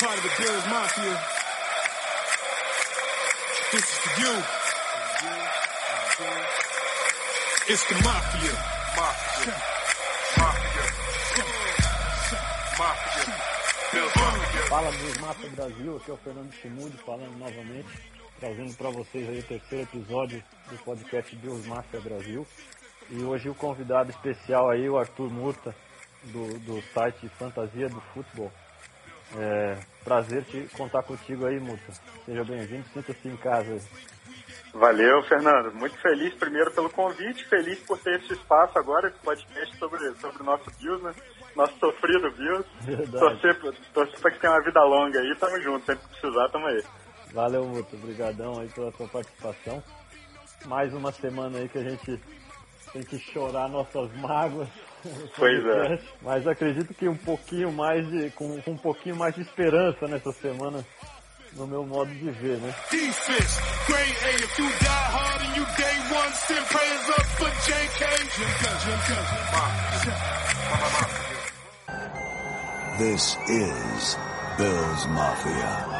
part of the Bills Mafia. This is for you. It's the Mafia. Mafia. Mafia. Mafia. Bills Mafia. Fala Bills Mafia Brasil, aqui é o Fernando Chimude falando novamente, trazendo para vocês aí o terceiro episódio do podcast Bills Mafia Brasil. E hoje o convidado especial aí, o Arthur Murta, do, do site Fantasia do Futebol. É, prazer te contar contigo aí, Muta. Seja bem-vindo, sinta-se em casa. Valeu, Fernando. Muito feliz primeiro pelo convite, feliz por ter esse espaço agora, esse podcast sobre, sobre o nosso Bills, né? Nosso sofrido Bills. Torcer, torcer pra que tenha uma vida longa aí, tamo junto, sempre que precisar, tamo aí. Valeu, Muta. Obrigadão aí pela tua participação. Mais uma semana aí que a gente tem que chorar nossas mágoas. Pois é. Mas acredito que um pouquinho mais de. com, com um pouquinho mais de esperança nessa semana no meu modo de ver, né? This is Bills Mafia.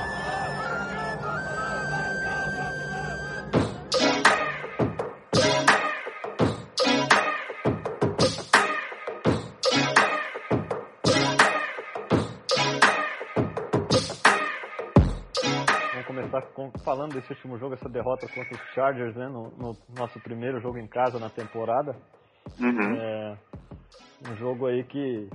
Falando desse último jogo, essa derrota contra os Chargers, né? No, no nosso primeiro jogo em casa na temporada. Uhum. É, um jogo aí que,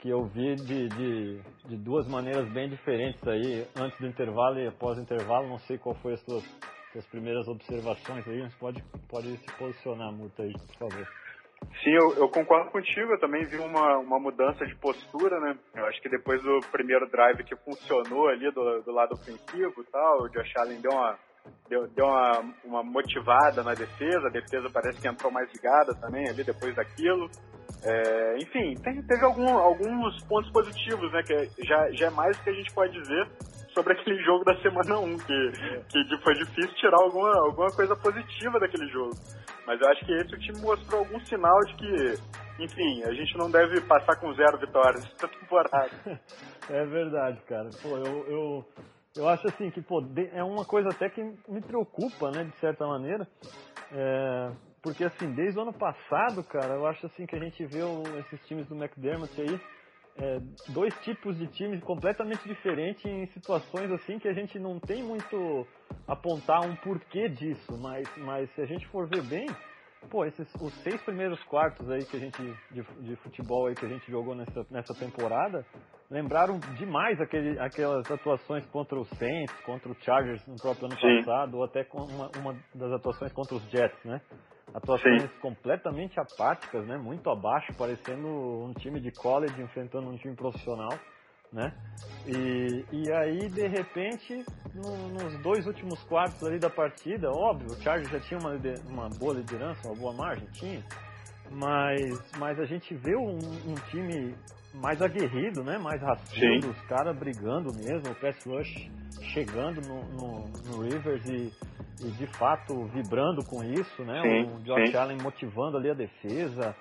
que eu vi de, de, de, duas maneiras bem diferentes aí, antes do intervalo e após o intervalo. Não sei qual foi as suas, suas primeiras observações aí, mas pode, pode se posicionar, Muta aí, por favor. Sim, eu, eu, concordo contigo. Eu também vi uma, uma mudança de postura, né? Eu acho que depois do primeiro drive que funcionou ali do, do lado ofensivo e tal, o Josh Allen deu uma, deu, deu uma, uma motivada na defesa. A defesa parece que entrou mais ligada também ali depois daquilo. É, enfim, tem, teve algum, alguns pontos positivos, né? Que já, já é mais do que a gente pode dizer sobre aquele jogo da semana 1, que, que foi difícil tirar alguma, alguma coisa positiva daquele jogo. Mas eu acho que esse o time mostrou algum sinal de que, enfim, a gente não deve passar com zero vitórias essa temporada. é verdade, cara. Pô, eu, eu, eu acho assim que, pô, é uma coisa até que me preocupa, né, de certa maneira. É, porque assim, desde o ano passado, cara, eu acho assim que a gente vê esses times do McDermott aí é, dois tipos de times completamente diferentes em situações assim que a gente não tem muito apontar um porquê disso, mas, mas se a gente for ver bem, pô, esses os seis primeiros quartos aí que a gente de, de futebol aí que a gente jogou nessa, nessa temporada lembraram demais aquele, aquelas atuações contra o Saints, contra o Chargers no próprio ano Sim. passado, ou até uma, uma das atuações contra os Jets, né? Atuações Sim. completamente apáticas, né? Muito abaixo, parecendo um time de college enfrentando um time profissional, né? E, e aí, de repente, no, nos dois últimos quartos ali da partida, óbvio, o Chargers já tinha uma, uma boa liderança, uma boa margem, tinha, mas, mas a gente vê um, um time mais aguerrido, né? Mais raçudo, os caras brigando mesmo, o pass rush chegando no, no, no Rivers e e de fato vibrando com isso, né? Sim, o Josh sim. Allen motivando ali a defesa,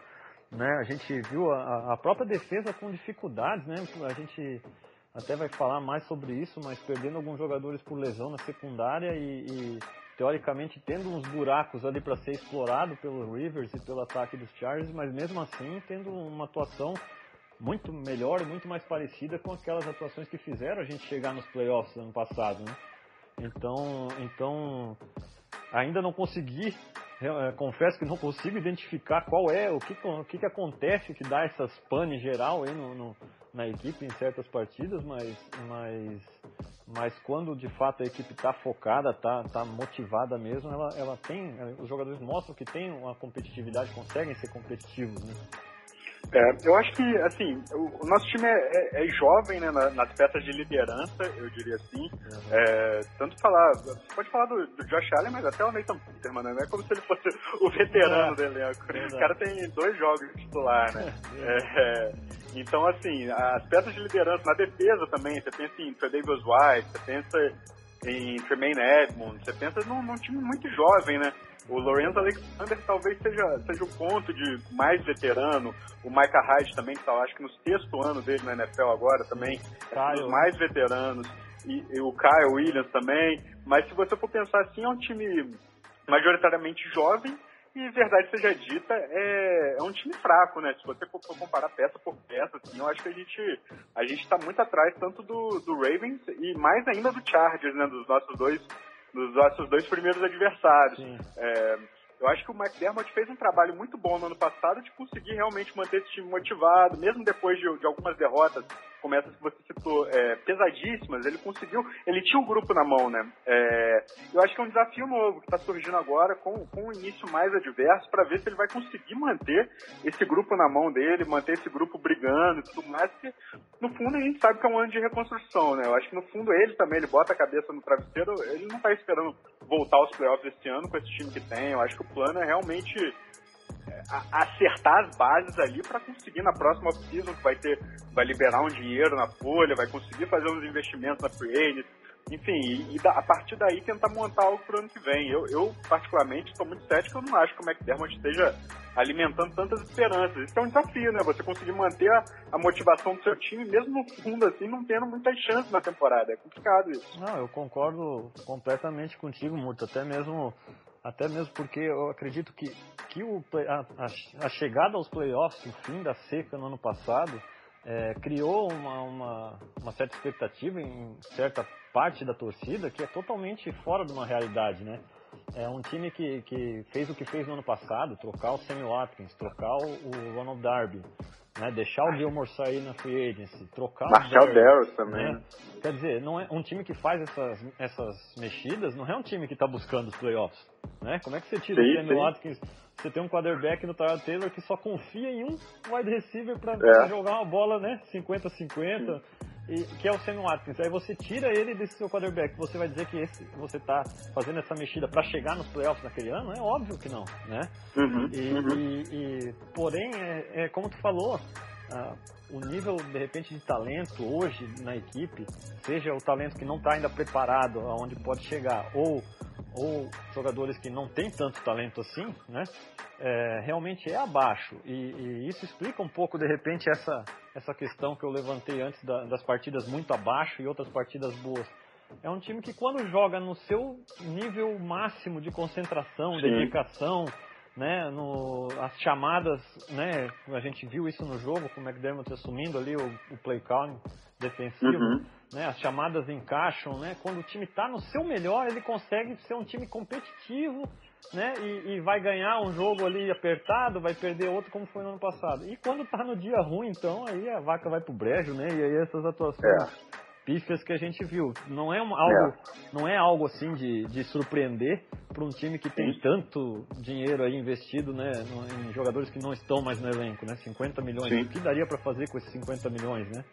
né? A gente viu a, a, própria defesa com dificuldades, né? A gente até vai falar mais sobre isso, mas perdendo alguns jogadores por lesão na secundária e, e teoricamente tendo uns buracos ali para ser explorado pelo Rivers e pelo ataque dos Chargers, mas mesmo assim tendo uma atuação muito melhor muito mais parecida com aquelas atuações que fizeram a gente chegar nos playoffs ano passado, né? Então, então ainda não consegui, é, confesso que não consigo identificar qual é, o que, o que, que acontece que dá essas pane geral aí no, no, na equipe em certas partidas, mas, mas, mas quando de fato a equipe está focada, está tá motivada mesmo, ela, ela tem, os jogadores mostram que tem uma competitividade, conseguem ser competitivos, né? É, eu acho que, assim, o, nosso time é, é, é jovem, né, nas peças de liderança, eu diria assim. Uhum. É, tanto falar, você pode falar do, do, Josh Allen, mas até o Nathan Peterman, né? Não é como se ele fosse o veterano é, do elenco. O cara tem dois jogos de titular, né? É, então, assim, as peças de liderança na defesa também, você pensa em Davis White, você pensa em Tremaine Edmonds, você pensa num, num time muito jovem, né? O Lorenzo Alexander talvez seja, seja o ponto de mais veterano. O Micah Hyde também, que tá, acho que no sexto ano dele na NFL agora também, é um dos mais veteranos. E, e o Kyle Williams também. Mas se você for pensar assim, é um time majoritariamente jovem e, verdade seja dita, é, é um time fraco, né? Se você for for comparar peça por peça, assim, eu acho que a gente a gente está muito atrás tanto do, do Ravens e mais ainda do Chargers, né? Dos nossos dois dos nossos dois primeiros adversários. É, eu acho que o McDermott fez um trabalho muito bom no ano passado de conseguir realmente manter esse time motivado, mesmo depois de, de algumas derrotas, como essas que você citou, é, pesadíssimas, ele conseguiu, ele tinha o grupo na mão, né? É, eu acho que é um desafio novo que está surgindo agora, com, com um início mais adverso, para ver se ele vai conseguir manter esse grupo na mão dele, manter esse grupo brigando e tudo mais, porque no fundo a gente sabe que é um ano de reconstrução, né? Eu acho que no fundo ele também, ele bota a cabeça no travesseiro, ele não está esperando voltar aos playoffs esse ano com esse time que tem, eu acho que o plano é realmente acertar as bases ali para conseguir na próxima off-season, que vai ter, vai liberar um dinheiro na folha, vai conseguir fazer uns investimentos na free enfim, e, e da- a partir daí tentar montar algo pro ano que vem. Eu, eu particularmente, estou muito cético, eu não acho que o McDermott esteja alimentando tantas esperanças. Isso é um desafio, né? Você conseguir manter a, a motivação do seu time, mesmo no fundo, assim, não tendo muitas chances na temporada. É complicado isso. Não, eu concordo completamente contigo, Murto. Até mesmo, até mesmo porque eu acredito que, que o, a, a- chegada aos playoffs, o fim da seca no ano passado, é, criou uma, uma, uma certa expectativa em certa parte da torcida que é totalmente fora de uma realidade, né? É um time que, que fez o que fez no ano passado, trocar o Sammy Watkins, trocar o, Ronald Darby, né? deixar o Gilmore sair na free agency, trocar Marcel o também. né? Quer dizer, não é um time que faz essas, essas mexidas, não é um time que está buscando os playoffs, né? Como é que você tira Sim, o Sammy sim. Watkins? Você tem um quarterback no Tyrod Taylor que só confia em um wide receiver para É. jogar uma bola, né? 50-50, e que é o Sammy Watkins. Aí você tira ele desse seu quarterback, você vai dizer que esse, você tá fazendo essa mexida para chegar nos playoffs naquele ano? É óbvio que não, né? Uhum, E, uhum. e- e, porém, é, é como tu falou, ah, o nível de repente de talento hoje na equipe, seja o talento que não está ainda preparado aonde pode chegar, ou, ou jogadores que não têm tanto talento assim, né? é, realmente é abaixo. E, e isso explica um pouco, de repente, essa, essa questão que eu levantei antes da- das partidas muito abaixo e outras partidas boas. É um time que quando joga no seu nível máximo de concentração, Sim. dedicação, né, no, as chamadas, né, a gente viu isso no jogo com o McDermott assumindo ali o, o play calling defensivo, Uhum. Né, as chamadas encaixam, né, quando o time está no seu melhor, ele consegue ser um time competitivo, né, e, e vai ganhar um jogo ali apertado, vai perder outro como foi no ano passado. E quando tá no dia ruim, então, aí a vaca vai pro brejo, né, e aí essas atuações É. pífias que a gente viu. Não é um- algo, não é algo assim de, de surpreender para um time que tem Sim. tanto dinheiro aí investido, né, em jogadores que não estão mais no elenco, né, 50 milhões. Sim. O que daria para fazer com esses 50 milhões, né?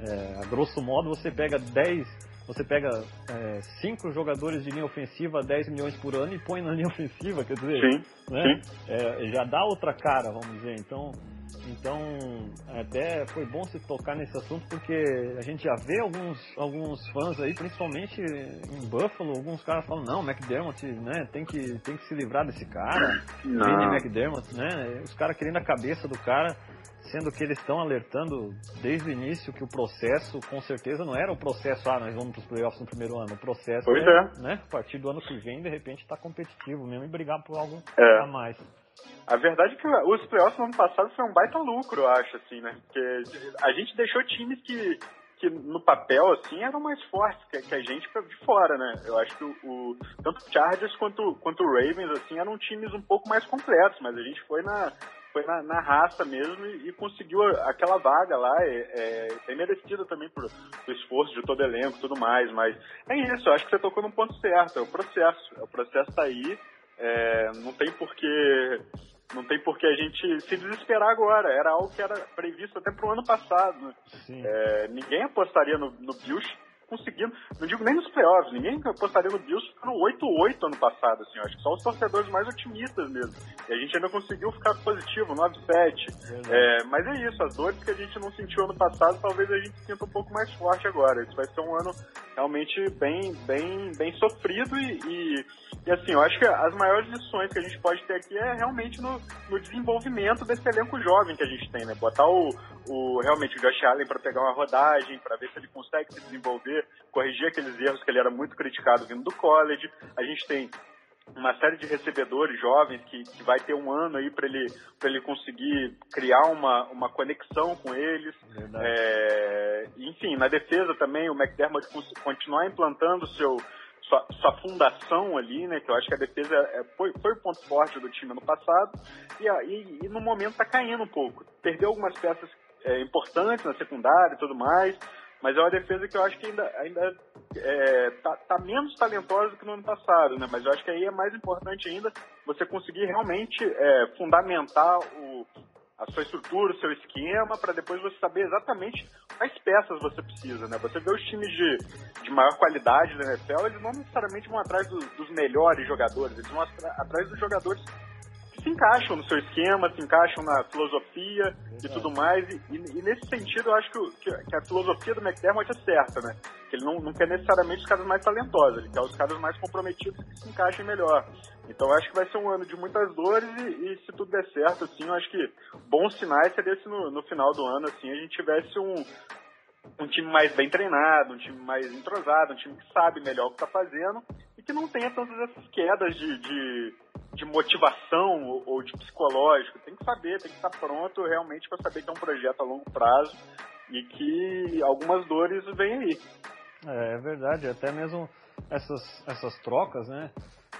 É, a grosso modo, você pega 10, você pega 5 jogadores de linha ofensiva, 10 milhões por ano e põe na linha ofensiva, quer dizer, Sim, né? sim. É, já dá outra cara, vamos dizer. Então, então até foi bom se tocar nesse assunto porque a gente já vê alguns, alguns fãs aí, principalmente em Buffalo, alguns caras falam não, McDermott, né, tem que tem que se livrar desse cara, Não. McDermott, né, os caras querendo a cabeça do cara. Sendo que eles estão alertando desde o início que o processo, com certeza, não era o processo, ah, nós vamos para os playoffs no primeiro ano. O processo Pois é, é. né, a partir do ano que vem, de repente, está competitivo mesmo e brigar por algo É. a mais. A verdade é que os playoffs no ano passado foi um baita lucro, eu acho, assim, né? Porque a gente deixou times que, que no papel, assim, eram mais fortes que, que a gente de fora, né? Eu acho que o, o- tanto o Chargers quanto, quanto o Ravens, assim, eram times um pouco mais completos, mas a gente foi na, foi na, na raça mesmo e, e conseguiu aquela vaga lá, é, é, bem merecida também por, por esforço de todo elenco e tudo mais, mas é isso, eu acho que você tocou no ponto certo, é o processo, é o processo tá aí, é, não tem porquê não tem por que a gente se desesperar agora. Era algo que era previsto até pro ano passado. né? É, ninguém apostaria no, no Bills conseguindo, não digo nem nos playoffs, ninguém apostaria no Bills ficando 8-8 ano passado, assim, acho que só os torcedores mais otimistas mesmo. E a gente ainda conseguiu ficar positivo, 9-7. É, mas é isso, as dores que a gente não sentiu ano passado, talvez a gente sinta um pouco mais forte agora. Isso vai ser um ano realmente bem, bem, bem sofrido e, e, e, assim, eu acho que as maiores lições que a gente pode ter aqui é realmente no, no desenvolvimento desse elenco jovem que a gente tem, né? Botar o, o realmente o Josh Allen para pegar uma rodagem, para ver se ele consegue se desenvolver, corrigir aqueles erros que ele era muito criticado vindo do college. A gente tem uma série de recebedores jovens que, que vai ter um ano aí para ele para ele conseguir criar uma, uma conexão com eles é, enfim na defesa também o McDermott continuar implantando seu sua, sua, fundação ali, né? Que eu acho que a defesa é, foi, foi o ponto forte do time no passado e, e, e no momento está caindo um pouco. Perdeu algumas peças é, importantes na secundária e tudo mais, mas é uma defesa que eu acho que ainda, ainda é, tá, tá, menos talentosa do que no ano passado, né? Mas eu acho que aí é mais importante ainda você conseguir realmente é, fundamentar o, a sua estrutura, o seu esquema, para depois você saber exatamente quais peças você precisa, né? Você vê os times de, de maior qualidade da NFL, eles não necessariamente vão atrás do, dos melhores jogadores, eles vão atrás dos jogadores se encaixam no seu esquema, se encaixam na filosofia Exato. e tudo mais. E, e, nesse sentido, eu acho que, que, a filosofia do McDermott é certa, né? Que ele não, não quer necessariamente os caras mais talentosos, ele quer os caras mais comprometidos que se encaixem melhor. Então, eu acho que vai ser um ano de muitas dores e, e se tudo der certo, assim, eu acho que bons sinais seria se no, no final do ano, assim, a gente tivesse um, um time mais bem treinado, um time mais entrosado, um time que sabe melhor o que está fazendo e que não tenha tantas essas quedas de, de de motivação ou, de psicológico. Tem que saber, tem que estar pronto realmente para saber que é um projeto a longo prazo e que algumas dores vêm aí. É, é verdade, até mesmo essas, essas trocas, né?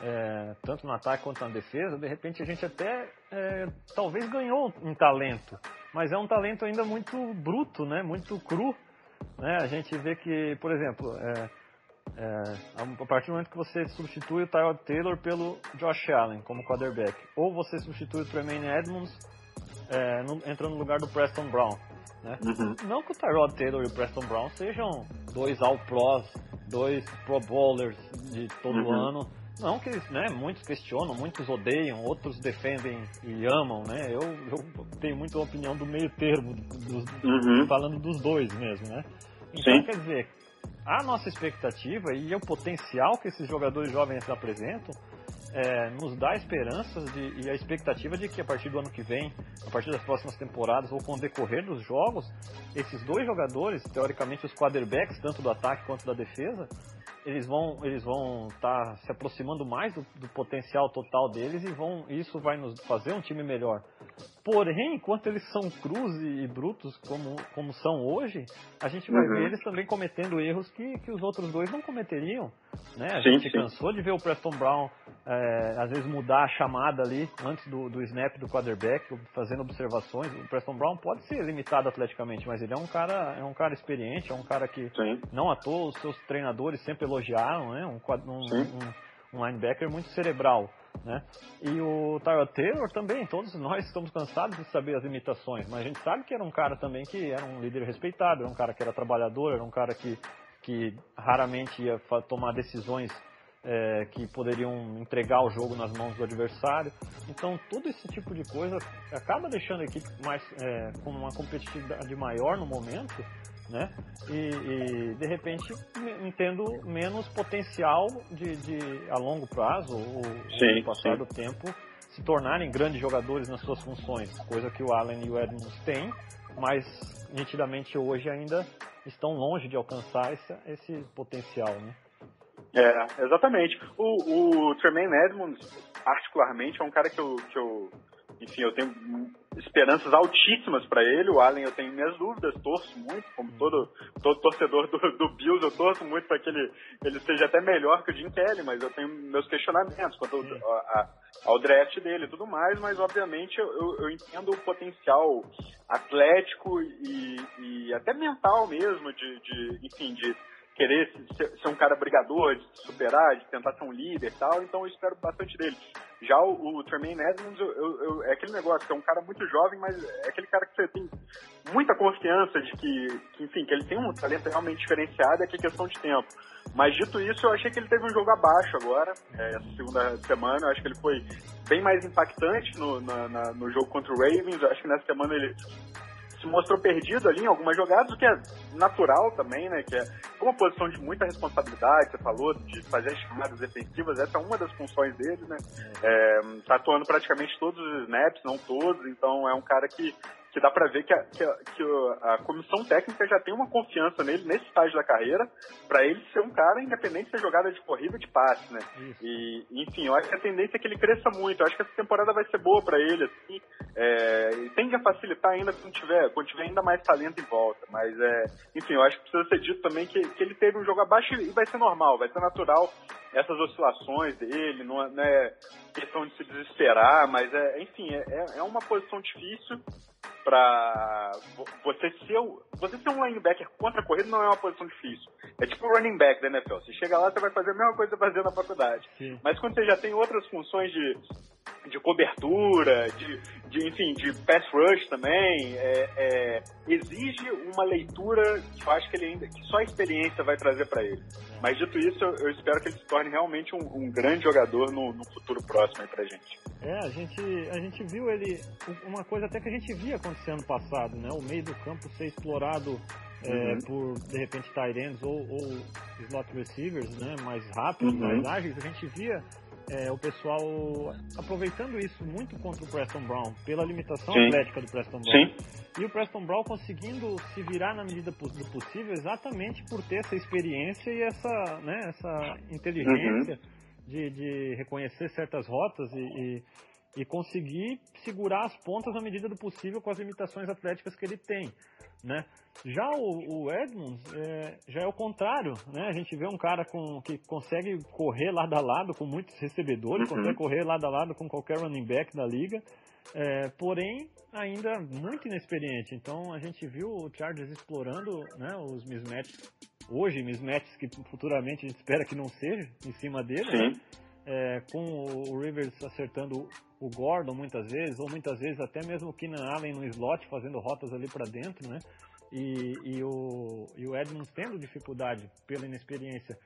É, tanto no ataque quanto na defesa, de repente a gente até é, talvez ganhou um talento, mas é um talento ainda muito bruto, né? Muito cru. Né? A gente vê que, por exemplo, é, é, a partir do momento que você substitui o Tyrod Taylor pelo Josh Allen como quarterback, ou você substitui o Tremaine Edmonds é, no, entrando no lugar do Preston Brown. Né? Uhum. Não que o Tyrod Taylor e o Preston Brown sejam dois All-Pros, dois Pro Bowlers de todo uhum. ano. Não que né, muitos questionam, muitos odeiam, outros defendem e amam, né? Eu, eu tenho muita opinião do meio termo, dos, uhum. falando dos dois mesmo, né? Então, Sim. quer dizer, a nossa expectativa e o potencial que esses jogadores jovens apresentam é, nos dá esperanças de, e a expectativa de que a partir do ano que vem, a partir das próximas temporadas ou com o decorrer dos jogos, esses dois jogadores, teoricamente os quarterbacks, tanto do ataque quanto da defesa, eles vão eles vão estar tá se aproximando mais do, do, potencial total deles e vão isso vai nos fazer um time melhor. Porém, enquanto eles são cruz e brutos como, como são hoje, a gente vai uhum. ver eles também cometendo erros que, que os outros dois não cometeriam. Né? A sim, gente sim. cansou de ver o Preston Brown é, às vezes mudar a chamada ali antes do, do snap do quarterback, fazendo observações. O Preston Brown pode ser limitado atleticamente, mas ele é um cara, é um cara experiente, é um cara que sim. não à toa os seus treinadores sempre elogiaram, né? Um, um, um, um linebacker muito cerebral. Né? E o Tyrod Taylor também, todos nós estamos cansados de saber as limitações, mas a gente sabe que era um cara também que era um líder respeitado, era um cara que era trabalhador, era um cara que, que raramente ia tomar decisões é, que poderiam entregar o jogo nas mãos do adversário. Então, todo esse tipo de coisa acaba deixando a equipe mais, é, com uma competitividade maior no momento né? E, e, de repente entendo menos potencial de, de a longo prazo ou sim, passar sim. do tempo se tornarem grandes jogadores nas suas funções, coisa que o Allen e o Edmonds têm, mas nitidamente hoje ainda estão longe de alcançar esse, esse potencial, né? É, exatamente. O, o Tremaine Edmonds, particularmente, é um cara que eu, que eu enfim, eu tenho esperanças altíssimas para ele. O Allen eu tenho minhas dúvidas, torço muito, como todo, todo torcedor do, do Bills, eu torço muito para que ele, ele seja até melhor que o Jim Kelly, mas eu tenho meus questionamentos quanto ao, a, ao draft dele e tudo mais, mas obviamente eu, eu, entendo o potencial atlético e, e até mental mesmo, de, de enfim, de querer ser, ser, um cara brigador, de superar, de tentar ser um líder e tal, então eu espero bastante dele. Já o, o Tremaine Edmonds eu, eu, eu, é aquele negócio, que é um cara muito jovem, mas é aquele cara que você tem muita confiança de que, que enfim, que ele tem um talento realmente diferenciado, é que é questão de tempo. Mas dito isso, eu achei que ele teve um jogo abaixo agora, é, essa segunda semana, eu acho que ele foi bem mais impactante no, na, na, no jogo contra o Ravens, eu acho que nessa semana ele se mostrou perdido ali em algumas jogadas, o que é natural também, né? Que é uma posição de muita responsabilidade, você falou, de fazer as chamadas defensivas, essa é uma das funções dele, né? É, tá atuando praticamente todos os snaps, não todos, então é um cara que que dá para ver que, a, que, a, que a, comissão técnica já tem uma confiança nele nesse estágio da carreira, para ele ser um cara independente se é jogada de corrida de passe, né? E, enfim, eu acho que a tendência é que ele cresça muito. Eu acho que essa temporada vai ser boa para ele, assim. É, e tende a facilitar ainda quando tiver, quando tiver ainda mais talento em volta. Mas, é, enfim, eu acho que precisa ser dito também que, que ele teve um jogo abaixo e vai ser normal, vai ser natural essas oscilações dele, não é, não é questão de se desesperar, mas, é, enfim, é, é uma posição difícil para você ser, você ser um linebacker contra a corrida não é uma posição difícil. É tipo o running back da NFL. Você chega lá, você vai fazer a mesma coisa que você fazia na faculdade. Sim. Mas quando você já tem outras funções de, de cobertura, de, de, enfim, de pass rush também, é, é, exige uma leitura que eu acho que ele ainda, que só a experiência vai trazer para ele. Mas dito isso, eu, eu, espero que ele se torne realmente um, um grande jogador no, no, futuro próximo aí pra gente. É, a gente, a gente viu ele, uma coisa até que a gente via acontecer ano passado, né? O meio do campo ser explorado é, uhum. por, de repente, tight ends ou, ou slot receivers, né? Mais rápidos, uhum. mais ágeis. A gente via é, o pessoal aproveitando isso muito contra o Preston Brown, pela limitação Sim. atlética do Preston Brown. Sim. E o Preston Brown conseguindo se virar na medida do possível exatamente por ter essa experiência e essa, né, essa inteligência uhum. de, de reconhecer certas rotas e, e, e conseguir segurar as pontas na medida do possível com as limitações atléticas que ele tem. Né? Já o, o Edmonds é, já é o contrário, né? A gente vê um cara com, que consegue correr lado a lado com muitos recebedores, uhum. consegue correr lado a lado com qualquer running back da liga, é, porém ainda muito inexperiente. Então a gente viu o Chargers explorando né, os mismatches, hoje mismatches que futuramente a gente espera que não seja em cima dele, né? É, com o Rivers acertando o Gordon muitas vezes, ou muitas vezes até mesmo o Keenan Allen no slot fazendo rotas ali para dentro, né? E, e, o, e o Edmonds tendo dificuldade pela inexperiência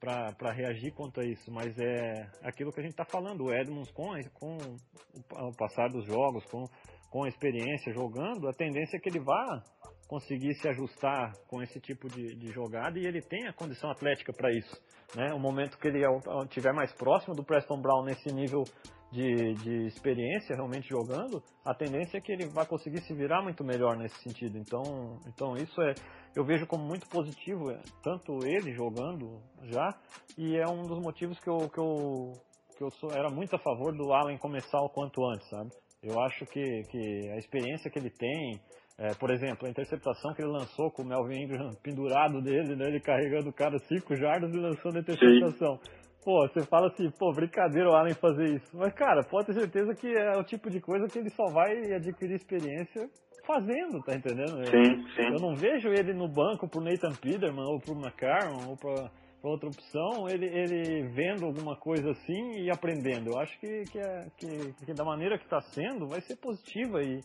para reagir quanto a isso, mas é aquilo que a gente está falando, o Edmonds com, com o passar dos jogos, com, com a experiência jogando, a tendência é que ele vá conseguir se ajustar com esse tipo de, de jogada e ele tem a condição atlética para isso. Né? O momento que ele estiver mais próximo do Preston Brown nesse nível de, de experiência realmente jogando, a tendência é que ele vai conseguir se virar muito melhor nesse sentido. Então, então isso é, eu vejo como muito positivo, é, tanto ele jogando já, e é um dos motivos que eu, que eu, que eu sou, era muito a favor do Allen começar o quanto antes, sabe? Eu acho que, que a experiência que ele tem, é, por exemplo, a interceptação que ele lançou com o Melvin Ingram pendurado dele, né, ele carregando o cara 5 jardas e lançando a interceptação. Sim. Pô, você fala assim, pô, brincadeira o Allen fazer isso. Mas, cara, pode ter certeza que é o tipo de coisa que ele só vai adquirir experiência fazendo, tá entendendo? Sim, sim. Eu não vejo ele no banco pro Nathan Peterman ou pro McCarron ou pra, pra outra opção, ele, ele vendo alguma coisa assim e aprendendo. Eu acho que, que, é, que, que da maneira que tá sendo, vai ser positiva e,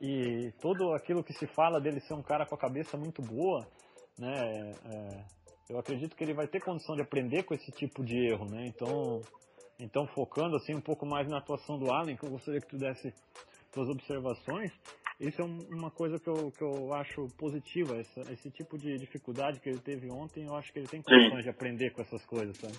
e todo aquilo que se fala dele ser um cara com a cabeça muito boa, né? É, eu acredito que ele vai ter condição de aprender com esse tipo de erro, né? Então, então focando assim um pouco mais na atuação do Allen, que eu gostaria que tu desse suas observações. Isso é uma coisa que eu, que eu acho positiva, essa, esse tipo de dificuldade que ele teve ontem, eu acho que ele tem condições de aprender com essas coisas, sabe?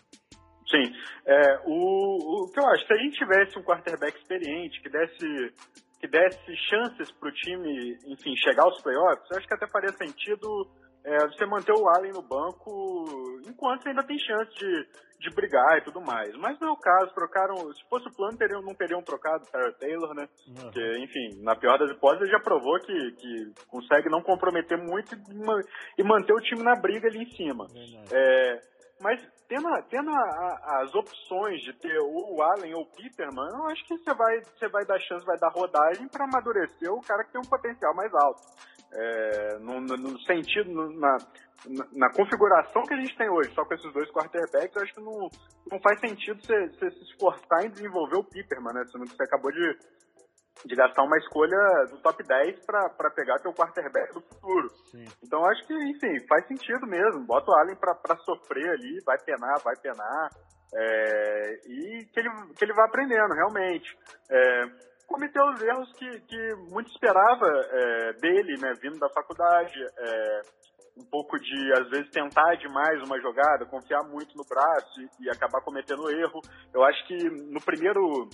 Sim. É, o, o que eu acho, se a gente tivesse um quarterback experiente, que desse, que desse chances para o time, enfim, chegar aos playoffs, eu acho que até faria sentido é, você manter o Allen no banco enquanto você ainda tem chance de, de brigar e tudo mais. Mas não é o caso, trocaram. Se fosse o plano, teriam, não teriam trocado o Sarah Taylor, né? Uhum. Que, enfim, na pior das hipóteses, já provou que, que consegue não comprometer muito e, e manter o time na briga ali em cima. É, mas tendo, tendo a, a, as opções de ter o Allen ou o Peterman, eu acho que você vai, você vai dar chance, vai dar rodagem para amadurecer o cara que tem um potencial mais alto. É, no, no, sentido, na, na, configuração que a gente tem hoje, só com esses dois quarterbacks, eu acho que não, não faz sentido você, você se esforçar em desenvolver o Piperman, né? Sendo que você acabou de, de gastar uma escolha do top 10 para pegar teu quarterback do futuro. Sim. Então acho que, enfim, faz sentido mesmo. Bota o Allen para sofrer ali, vai penar, vai penar. É, e que ele, que ele vai aprendendo, realmente. É, cometeu os erros que, que muito esperava é, dele, né? Vindo da faculdade, é, um pouco de, às vezes, tentar demais uma jogada, confiar muito no braço e, e acabar cometendo erro. Eu acho que no primeiro,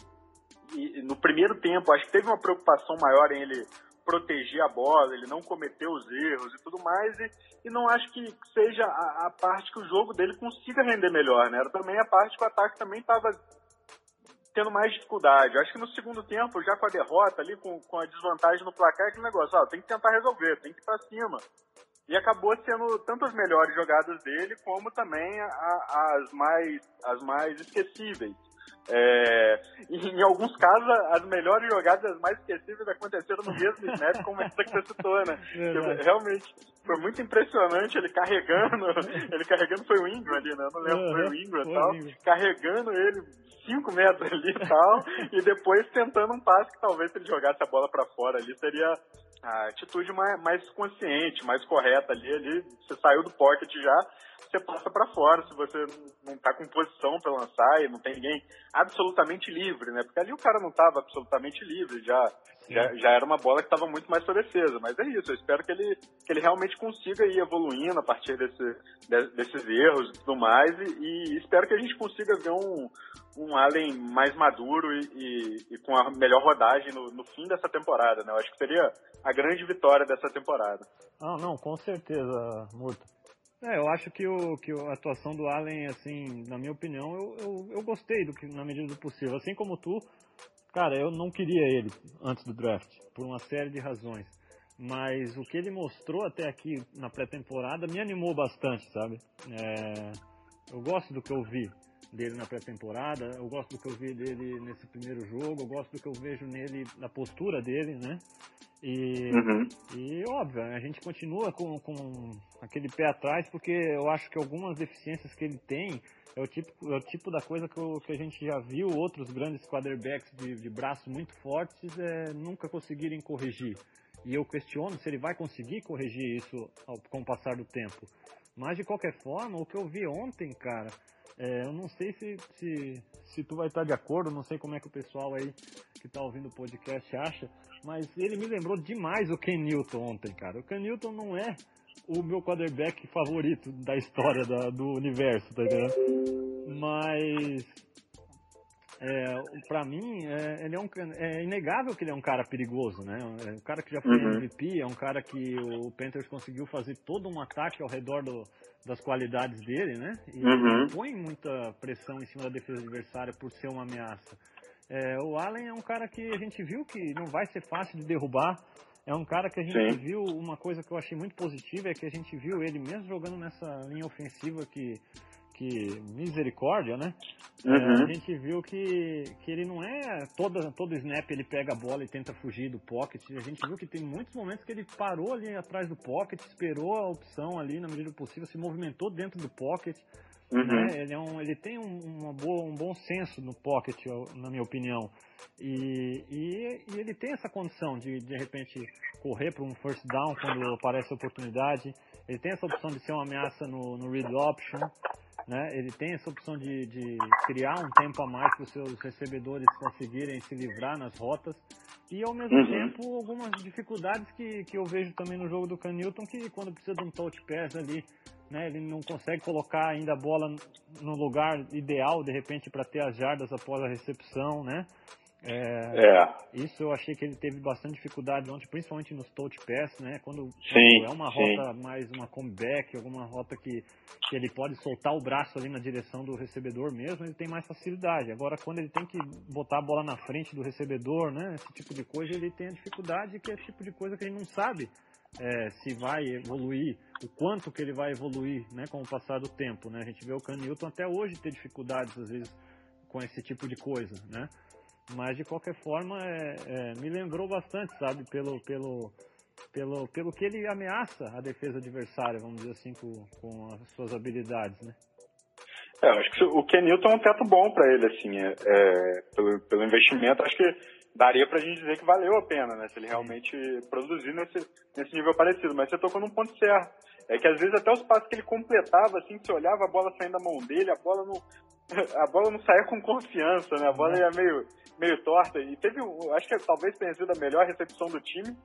no primeiro tempo, acho que teve uma preocupação maior em ele proteger a bola, ele não cometer os erros e tudo mais, e, e não acho que seja a, a, parte que o jogo dele consiga render melhor, né? Era também a parte que o ataque também estava tendo mais dificuldade. Acho que no segundo tempo, já com a derrota ali, com, com a desvantagem no placar, aquele negócio, ó, tem que tentar resolver, tem que ir pra cima. E acabou sendo tanto as melhores jogadas dele, como também a, as, mais, as mais esquecíveis. É, em alguns casos, as melhores jogadas, as mais esquecíveis, aconteceram no mesmo snap, como essa que você citou, né? Realmente, foi muito impressionante ele carregando, ele carregando foi o Ingram ali, né? Não lembro, foi o Ingram e tal, carregando ele 5 metros ali e tal, e depois tentando um passe que talvez se ele jogasse a bola para fora ali, seria a atitude mais, mais consciente, mais correta ali, ali, você saiu do pocket já, você passa para fora se você não está com posição para lançar e não tem ninguém absolutamente livre, né? Porque ali o cara não estava absolutamente livre, já, já, já era uma bola que estava muito mais sua defesa. Mas é isso, eu espero que ele, que ele realmente consiga ir evoluindo a partir desse, de, desses erros e tudo mais e, e, espero que a gente consiga ver um, um Allen mais maduro e, e, e com a melhor rodagem no, no, fim dessa temporada, né? Eu acho que seria a grande vitória dessa temporada. Ah, não, com certeza, Murta. É, eu acho que, o, que a atuação do Allen, assim, na minha opinião, eu, eu, eu gostei do que, na medida do possível. Assim como tu, cara, eu não queria ele antes do draft, por uma série de razões. Mas o que ele mostrou até aqui na pré-temporada me animou bastante, sabe? É, eu gosto do que eu vi dele na pré-temporada, eu gosto do que eu vi dele nesse primeiro jogo, eu gosto do que eu vejo nele, na postura dele, né? E, uhum. e óbvio, a gente continua com, com aquele pé atrás, porque eu acho que algumas deficiências que ele tem é o tipo, é o tipo da coisa que, eu, que a gente já viu outros grandes quarterbacks de, de braços muito fortes é, nunca conseguirem corrigir. E eu questiono se ele vai conseguir corrigir isso ao, com o passar do tempo. Mas de qualquer forma, o que eu vi ontem, cara, é, eu não sei se, se, se tu vai estar de acordo, não sei como é que o pessoal aí que está ouvindo o podcast acha, mas ele me lembrou demais o Ken Newton ontem, cara. O Ken Newton não é o meu quarterback favorito da história da, do universo, tá entendendo? Mas é, para mim, é, ele é, um, é inegável que ele é um cara perigoso, né? É um cara que já foi uhum. MVP, é um cara que o Panthers conseguiu fazer todo um ataque ao redor do, das qualidades dele, né? E uhum. põe muita pressão em cima da defesa adversária por ser uma ameaça. É, o Allen é um cara que a gente viu que não vai ser fácil de derrubar. É um cara que a gente Sim. viu, uma coisa que eu achei muito positiva é que a gente viu ele mesmo jogando nessa linha ofensiva que, que misericórdia, né? Uhum. É, a gente viu que, que ele não é toda, todo snap ele pega a bola e tenta fugir do pocket. A gente viu que tem muitos momentos que ele parou ali atrás do pocket, esperou a opção ali na medida do possível, se movimentou dentro do pocket. Uhum. Né? Ele, é um, ele tem um, uma boa, um bom senso no pocket, na minha opinião. E, e, e ele tem essa condição de, de repente, correr para um first down quando aparece a oportunidade. Ele tem essa opção de ser uma ameaça no, no read option. Né? Ele tem essa opção de, de criar um tempo a mais para os seus recebedores conseguirem se livrar nas rotas. E ao mesmo uhum. tempo algumas dificuldades que, que eu vejo também no jogo do Canilton, que quando precisa de um touch pass ali, né, ele não consegue colocar ainda a bola no lugar ideal, de repente, para ter as jardas após a recepção, né? É, é, Isso eu achei que ele teve bastante dificuldade ontem, principalmente nos touch pass, né? Quando, sim, quando é uma rota sim. mais uma comeback, alguma rota que, que ele pode soltar o braço ali na direção do recebedor mesmo, ele tem mais facilidade. Agora, quando ele tem que botar a bola na frente do recebedor, né? Esse tipo de coisa, ele tem a dificuldade, que é tipo de coisa que gente não sabe é, se vai evoluir, o quanto que ele vai evoluir, né? Com o passar do tempo, né? A gente vê o Canilton até hoje ter dificuldades, às vezes, com esse tipo de coisa, né? Mas de qualquer forma, é, é, me lembrou bastante, sabe, pelo, pelo, pelo, pelo que ele ameaça a defesa adversária, vamos dizer assim, com, com as suas habilidades, né? É, eu acho que o Kenilton é um teto bom para ele, assim, é, é, pelo, pelo investimento, acho que daria pra gente dizer que valeu a pena, né? Se ele realmente produzir nesse, nesse nível parecido. Mas você tocou num ponto certo. É que às vezes até os passos que ele completava, assim, você olhava a bola saindo da mão dele, a bola não, a bola não saía com confiança, né? A bola ia meio, meio torta. E teve, acho que talvez tenha sido a melhor recepção do time.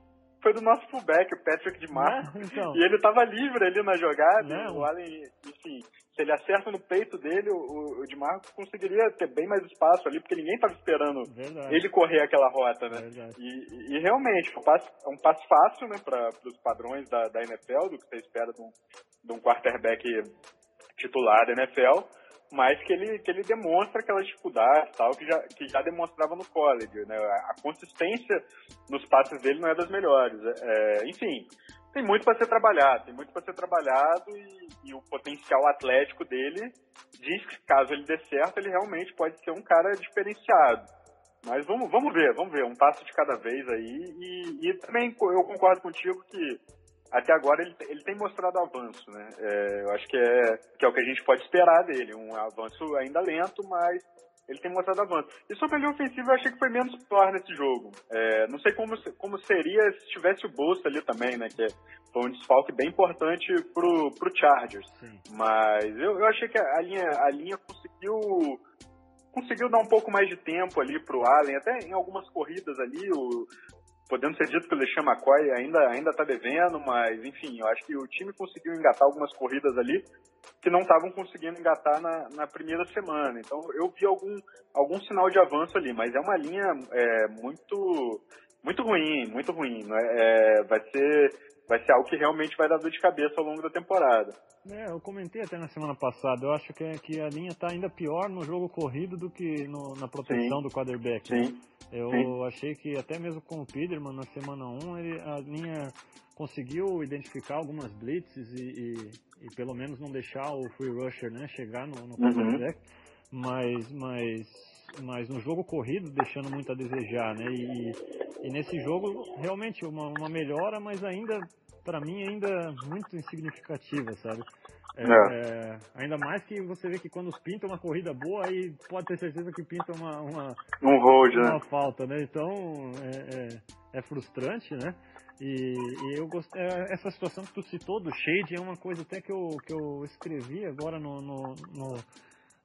Foi do nosso fullback, o Patrick de Mar. Né? Então. E ele tava livre ali na jogada. Né? e O Allen, enfim, se ele acerta no peito dele, o, o de Marco conseguiria ter bem mais espaço ali, porque ninguém tava esperando Verdade. ele correr aquela rota, né? E, e realmente, um passe, é um passe fácil, né, para os padrões da, da NFL, do que você espera de um, de um quarterback titular da NFL, mas que ele, que ele demonstra aquela dificuldade tal, que já, que já demonstrava no college, né? A, consistência nos passes dele não é das melhores. É, enfim, tem muito para ser trabalhado, tem muito para ser trabalhado e, e o potencial atlético dele diz que caso ele dê certo, ele realmente pode ser um cara diferenciado. Mas vamos, vamos ver, vamos ver, um passo de cada vez aí. E, e também eu concordo contigo que até agora ele, ele tem mostrado avanço, né? É, eu acho que é, que é o que a gente pode esperar dele, um avanço ainda lento, mas ele tem mostrado avanço. E sobre a linha ofensiva, eu achei que foi menos pior nesse jogo. É, não sei como, como seria se tivesse o Bolsa ali também, né? Que foi um desfalque bem importante pro, pro Chargers. Sim. Mas eu, eu achei que a linha, a linha conseguiu conseguiu dar um pouco mais de tempo ali pro Allen, até em algumas corridas ali, o, podendo ser dito que o LeSean McCoy ainda, ainda tá devendo, mas enfim, eu acho que o time conseguiu engatar algumas corridas ali que não estavam conseguindo engatar na, na primeira semana. Então eu vi algum, algum sinal de avanço ali, mas é uma linha é, muito muito ruim, muito ruim. não é? É, vai ser vai ser algo que realmente vai dar dor de cabeça ao longo da temporada. É, eu comentei até na semana passada, eu acho que, é- que a linha está ainda pior no jogo corrido do que no- na proteção Sim. do quarterback. né? Sim. Eu Sim. achei que até mesmo com o Peterman na semana 1, ele, a linha conseguiu identificar algumas blitzes e, e- e pelo menos não deixar o free rusher né, chegar no, no Uhum. quarterback, mas, mas, mas no jogo corrido deixando muito a desejar, né? E, e nesse jogo realmente uma, uma melhora, mas ainda para mim ainda muito insignificativa, sabe? É, é, ainda mais que você vê que quando pinta uma corrida boa, aí pode ter certeza que pinta uma, uma, Um hold, né? uma falta, né? Então é, é, é frustrante, né? E, e eu gost... é, essa situação que tu citou do shade é uma coisa até que eu, que eu escrevi agora no, no, no-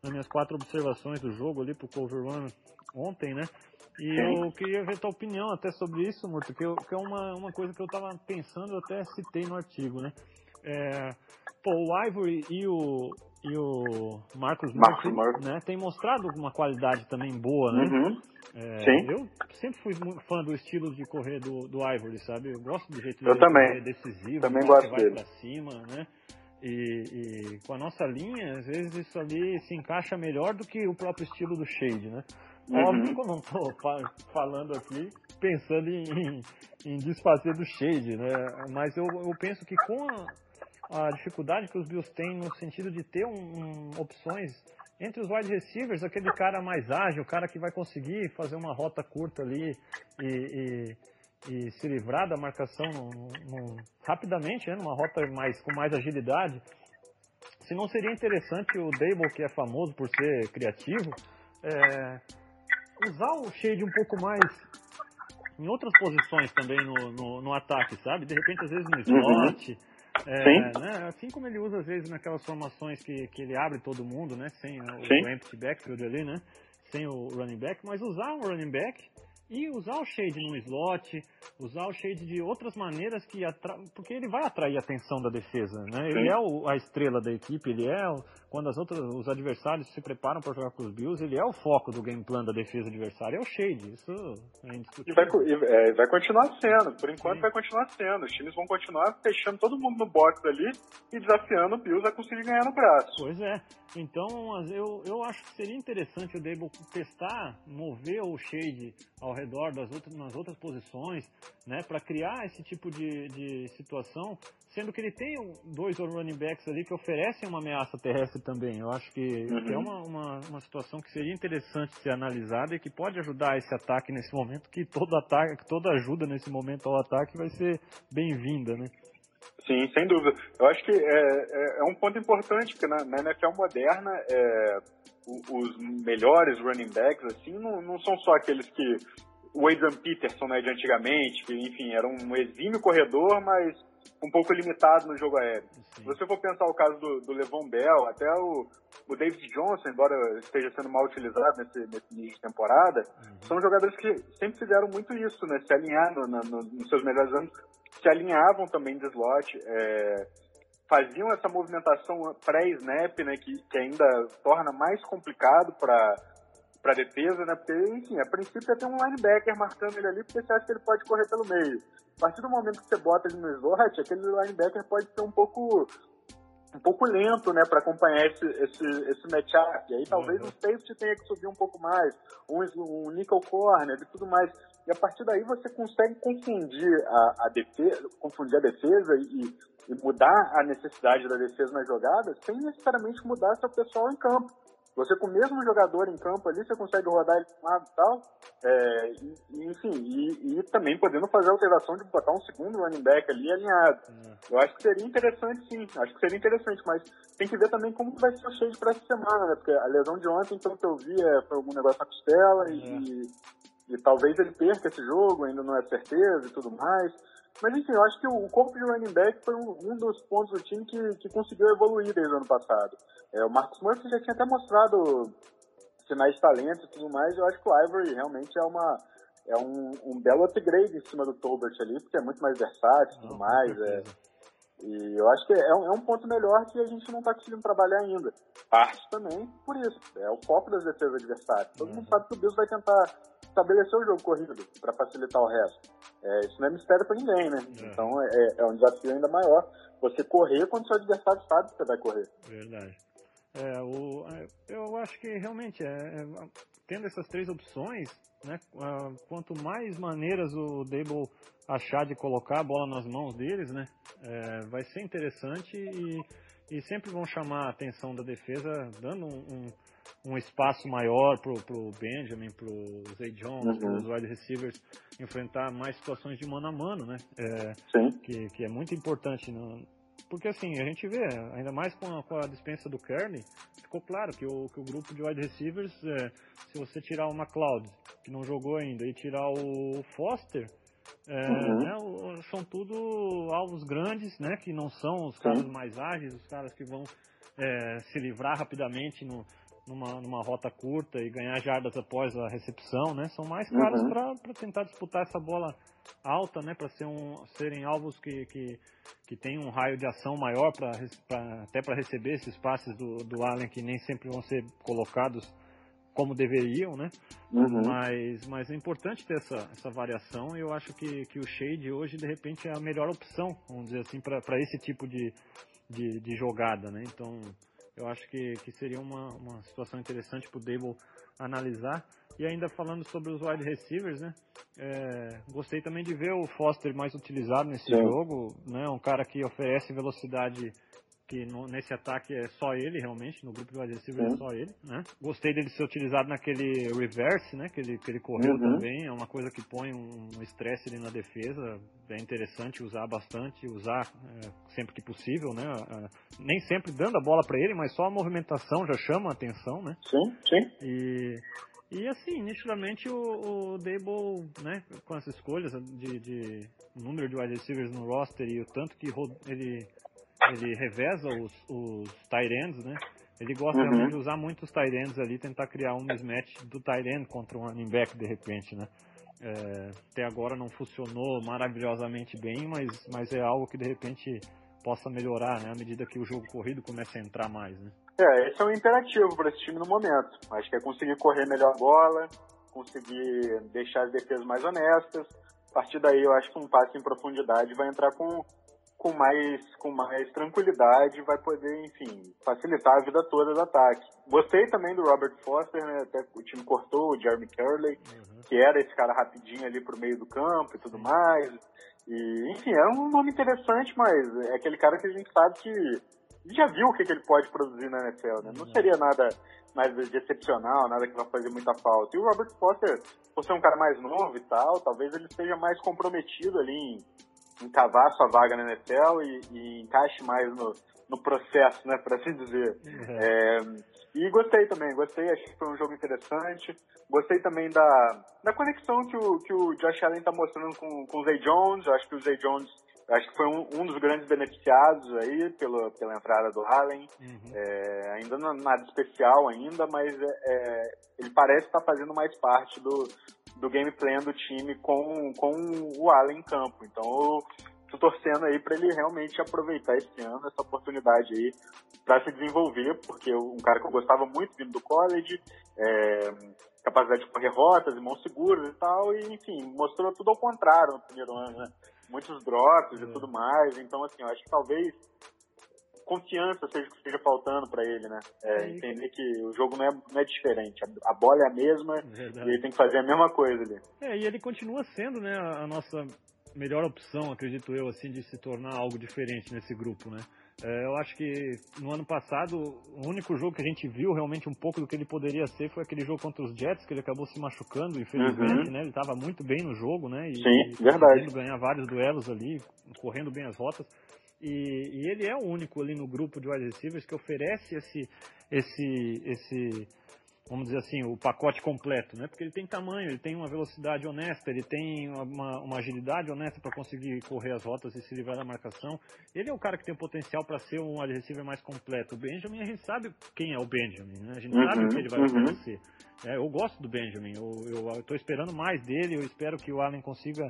nas minhas quatro observações do jogo ali pro Cover Run ontem, né? E eu queria ver tua opinião até sobre isso, Murto, que, eu- que é uma, uma coisa que eu tava pensando, eu até citei no artigo, né? É, pô, o Ivory e o, e o Marcus Murphy, né, tem mostrado uma qualidade também boa, né? Uhum. É, Sim. Eu sempre fui fã do estilo de correr do, do Ivory, sabe? Eu gosto do jeito Eu dele também. correr decisivo, Também né, gosto que vai dele. pra cima, né? E, e com a nossa linha, às vezes isso ali se encaixa melhor do que o próprio estilo do Shade, né? Uhum. Óbvio que eu não fa- falando aqui pensando em, em, em desfazer do Shade, né? Mas eu, eu penso que com a, a dificuldade que os Bills têm no sentido de ter um, um, opções entre os wide receivers, aquele cara mais ágil, o cara que vai conseguir fazer uma rota curta ali e, e, e se livrar da marcação no, no, rapidamente, né, numa rota mais, com mais agilidade. Se não seria interessante o Dable, que é famoso por ser criativo, é, usar o shade um pouco mais em outras posições também no, no, no ataque, sabe? De repente, às vezes no slot. É, Sim. né? Assim como ele usa às vezes naquelas formações que, que ele abre todo mundo, né? Sem o, o empty backfield ali, né? Sem o running back, mas usar um running back e usar o shade no slot, usar o shade de outras maneiras que atra... porque ele vai atrair a atenção da defesa, né? Ele Sim. é o- a estrela da equipe, ele é o- quando as outras os adversários se preparam para jogar com os Bills, ele é o foco do game plan da defesa adversária, é o shade, isso é E indiscutível. vai, co- e, é, vai continuar sendo, por enquanto Sim. vai continuar sendo. Os times vão continuar fechando todo mundo no box ali e desafiando o Bills a conseguir ganhar no braço. Pois é. Então, eu, eu acho que seria interessante o Dable testar, mover o shade ao redor das outras, nas outras posições, né, para criar esse tipo de, de situação, sendo que ele tem dois running backs ali que oferecem uma ameaça terrestre também. Eu acho que, Uhum. que é uma, uma, uma situação que seria interessante ser analisada e que pode ajudar esse ataque nesse momento, que todo ataque, toda ajuda nesse momento ao ataque vai ser bem-vinda, né? Sim, sem dúvida. Eu acho que é, é, é um ponto importante, porque na, na NFL moderna, é, os melhores running backs, assim, não, não são só aqueles que o Adrian Peterson, né, de antigamente, que, enfim, era um exímio corredor, mas um pouco limitado no jogo aéreo. Se você for pensar o caso do, do Levon Bell, até o, o David Johnson, embora esteja sendo mal utilizado nesse, nesse início de temporada, uhum. são jogadores que sempre fizeram muito isso, né? Se alinhar no, no, nos seus melhores anos, se alinhavam também de slot, é, faziam essa movimentação pré-snap, né? Que, que ainda torna mais complicado para para defesa, né? Porque, enfim, a princípio é ter um linebacker marcando ele ali, porque você acha que ele pode correr pelo meio. A partir do momento que você bota ele no slot, aquele linebacker pode ser um pouco um pouco lento, né, para acompanhar esse, esse, esse matchup. E aí talvez uhum. um safety tenha que subir um pouco mais, um, um nickel corner e tudo mais. E a partir daí você consegue confundir a, a defesa, confundir a defesa e, e mudar a necessidade da defesa na jogada sem necessariamente mudar seu pessoal em campo. Você com o mesmo jogador em campo ali, você consegue rodar ele para um lado e tal. É, e, enfim, e, e, também podendo fazer a alteração de botar um segundo running back ali alinhado. Uhum. Eu acho que seria interessante sim, acho que seria interessante, mas tem que ver também como vai ser o shade para essa semana, né? Porque a lesão de ontem, pelo que eu vi, é, foi algum negócio na costela e, e, e talvez ele perca esse jogo, ainda não é certeza e tudo mais. Mas enfim, eu acho que o corpo de running back foi um, um dos pontos do time que, que conseguiu evoluir desde o ano passado. É, o Marcos Murphy já tinha até mostrado sinais de talento e tudo mais, eu acho que o Ivory realmente é uma é um, um belo upgrade em cima do Tolbert ali, porque é muito mais versátil e tudo mais. É, e eu acho que é um, é um ponto melhor que a gente não está conseguindo trabalhar ainda. Parte também por isso, é o foco das defesas adversárias. Todo uhum. mundo sabe que o Bills vai tentar estabelecer o jogo corrido para facilitar o resto. É, isso não é mistério para ninguém, né? É. Então é, é, um desafio ainda maior você correr quando seu adversário sabe que você vai correr. Verdade. É, o, é, eu acho que realmente é, é, tendo essas três opções, né, quanto mais maneiras o Dable achar de colocar a bola nas mãos deles, né, é, vai ser interessante e, e sempre vão chamar a atenção da defesa, dando um, um um espaço maior pro, pro Benjamin, pro Zay Jones, uhum. os wide receivers enfrentar mais situações de mano a mano, né? É, Sim. Que, que é muito importante. No, porque assim, a gente vê, ainda mais com a, com a dispensa do Kearney, ficou claro que o, que o grupo de wide receivers, é, se você tirar o McLeod, que não jogou ainda, e tirar o Foster, é, uhum. né, são tudo alvos grandes, né? Que não são os caras mais ágeis, os caras que vão é, se livrar rapidamente no, numa, numa rota curta e ganhar jardas após a recepção, né? São mais caros uhum. para tentar disputar essa bola alta, né? Para ser um, serem alvos que, que, que tem um raio de ação maior para até para receber esses passes do, do Allen que nem sempre vão ser colocados como deveriam, né? Uhum. Mas, mas é importante ter essa, essa variação e eu acho que, que o Shade hoje, de repente, é a melhor opção, vamos dizer assim, para esse tipo de, de, de jogada, né? Então, eu acho que, que seria uma, uma situação interessante para o Dable analisar. E ainda falando sobre os wide receivers, né? É, gostei também de ver o Foster mais utilizado nesse Sim. jogo, né? Um cara que oferece velocidade que no, nesse ataque é só ele, realmente, no grupo de wide receiver é só ele, né? Gostei dele ser utilizado naquele reverse, né? Que ele, que ele correu uhum. também, é uma coisa que põe um estresse ali na defesa, é interessante usar bastante, usar é, sempre que possível, né? nem sempre dando a bola para ele, mas só a movimentação já chama a atenção, né? Sim, sim. E... E assim, nitidamente o, o Dable, né, com as escolhas de, de número de wide receivers no roster e o tanto que ele ele reveza os, os ends, né? Ele gosta uhum. de usar muito os ends ali, tentar criar um mismatch do end contra um running back de repente, né? É, até agora não funcionou maravilhosamente bem, mas, mas é algo que de repente possa melhorar, né? À medida que o jogo corrido começa a entrar mais, né? É, esse é um imperativo para esse time no momento. Acho que é conseguir correr melhor a bola, conseguir deixar as defesas mais honestas. A partir daí, eu acho que um passe em profundidade vai entrar com com mais, com mais tranquilidade vai poder, enfim, facilitar a vida toda do ataque. Gostei também do Robert Foster, né? Até o time cortou o Jeremy Curley, uhum. que era esse cara rapidinho ali pro meio do campo e tudo mais. E, enfim, é um nome interessante, mas é aquele cara que a gente sabe que já viu o que, que ele pode produzir na NFL, né? Não uhum. seria nada mais de excepcional, nada que vai fazer muita falta. E o Robert Foster, por ser um cara mais novo e tal, talvez ele esteja mais comprometido ali em encavar sua vaga na NFL e, e encaixe mais no, no processo, né, para assim dizer. Uhum. É, e gostei também, gostei, achei que foi um jogo interessante. Gostei também da, da conexão que o, que o Josh Allen está mostrando com, com o Zay Jones. Eu acho que o Zay Jones acho que foi um, um dos grandes beneficiados aí pelo, pela entrada do Allen. Uhum. É, ainda não nada especial ainda, mas é, é, ele parece estar fazendo mais parte do, do game plan do time com, com o Allen em campo. Então eu tô torcendo aí para ele realmente aproveitar esse ano, essa oportunidade aí para se desenvolver, porque um cara que eu gostava muito vindo do college, é, capacidade de correr rotas, mãos seguras e tal, e enfim, mostrou tudo ao contrário no primeiro ano, né? Muitos drops e É. tudo mais, então assim, eu acho que talvez confiança seja o que esteja faltando para ele, né? É, Sim. entender que o jogo não é, não é diferente, a, a bola é a mesma Verdade. e ele tem que fazer a mesma coisa ali. É, e ele continua sendo, né, a nossa melhor opção, acredito eu, assim, de se tornar algo diferente nesse grupo, né? É, eu acho que no ano passado, o único jogo que a gente viu realmente um pouco do que ele poderia ser foi aquele jogo contra os Jets, que ele acabou se machucando, infelizmente, Uhum. né? Ele estava muito bem no jogo, né? E, Sim, e verdade. ganhar vários duelos ali, correndo bem as rotas. E, e ele é o único ali no grupo de wide receivers que oferece esse, esse, esse, vamos dizer assim, o pacote completo, né? Porque ele tem tamanho, ele tem uma velocidade honesta, ele tem uma, uma agilidade honesta para conseguir correr as rotas e se livrar da marcação. Ele é o cara que tem o potencial para ser um wide receiver mais completo. O Benjamin, a gente sabe quem é o Benjamin, né? A gente Uhum, sabe o que ele vai uhum. oferecer. É, eu gosto do Benjamin, eu estou esperando mais dele, eu espero que o Allen consiga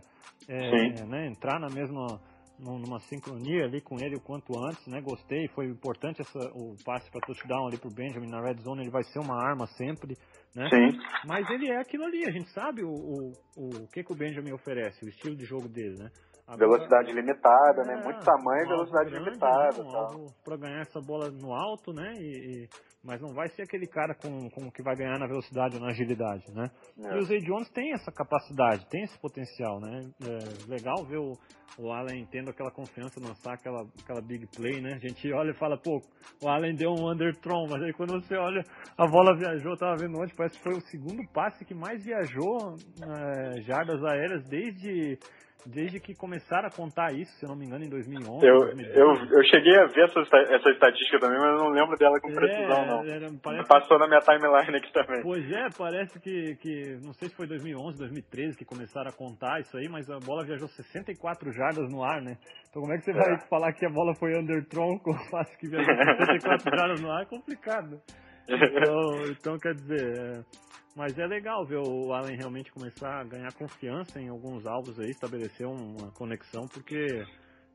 é, né, entrar na mesma numa sincronia ali com ele o quanto antes, né? Gostei, foi importante essa, o passe para touchdown ali pro Benjamin na red zone, ele vai ser uma arma sempre, né? Sim, Mas ele é aquilo ali, a gente sabe o, o, o que, que o Benjamin oferece, o estilo de jogo dele, né? Agora- velocidade limitada, é, né? Muito tamanho e velocidade grande, limitada. né? Um tal. alvo pra ganhar essa bola no alto, né? E, e- mas não vai ser aquele cara com, com que vai ganhar na velocidade ou na agilidade, né? É. E o Zay Jones tem essa capacidade, tem esse potencial, né? É legal ver o, o Allen tendo aquela confiança, lançar aquela, aquela big play, né? A gente olha e fala, pô, o Allen deu um underthrow, mas aí quando você olha, a bola viajou, eu tava vendo ontem, parece que foi o segundo passe que mais viajou é, jardas aéreas desde, desde que começaram a contar isso, se eu não me engano, em 2011. Eu, 2012. eu, eu cheguei a ver essa, essa estatística também, mas eu não lembro dela com precisão, É, não. era- parece Passou na minha timeline aqui também. Pois é, parece que, que, não sei se foi 2011, 2013 que começaram a contar isso aí, mas a bola viajou 64 jardas no ar, né? Então como é que você vai É. falar que a bola foi underthrown com o passe que viajou 64 jardas no ar? É complicado. Então, então quer dizer, é, mas é legal ver o Allen realmente começar a ganhar confiança em alguns alvos aí, estabelecer uma conexão, porque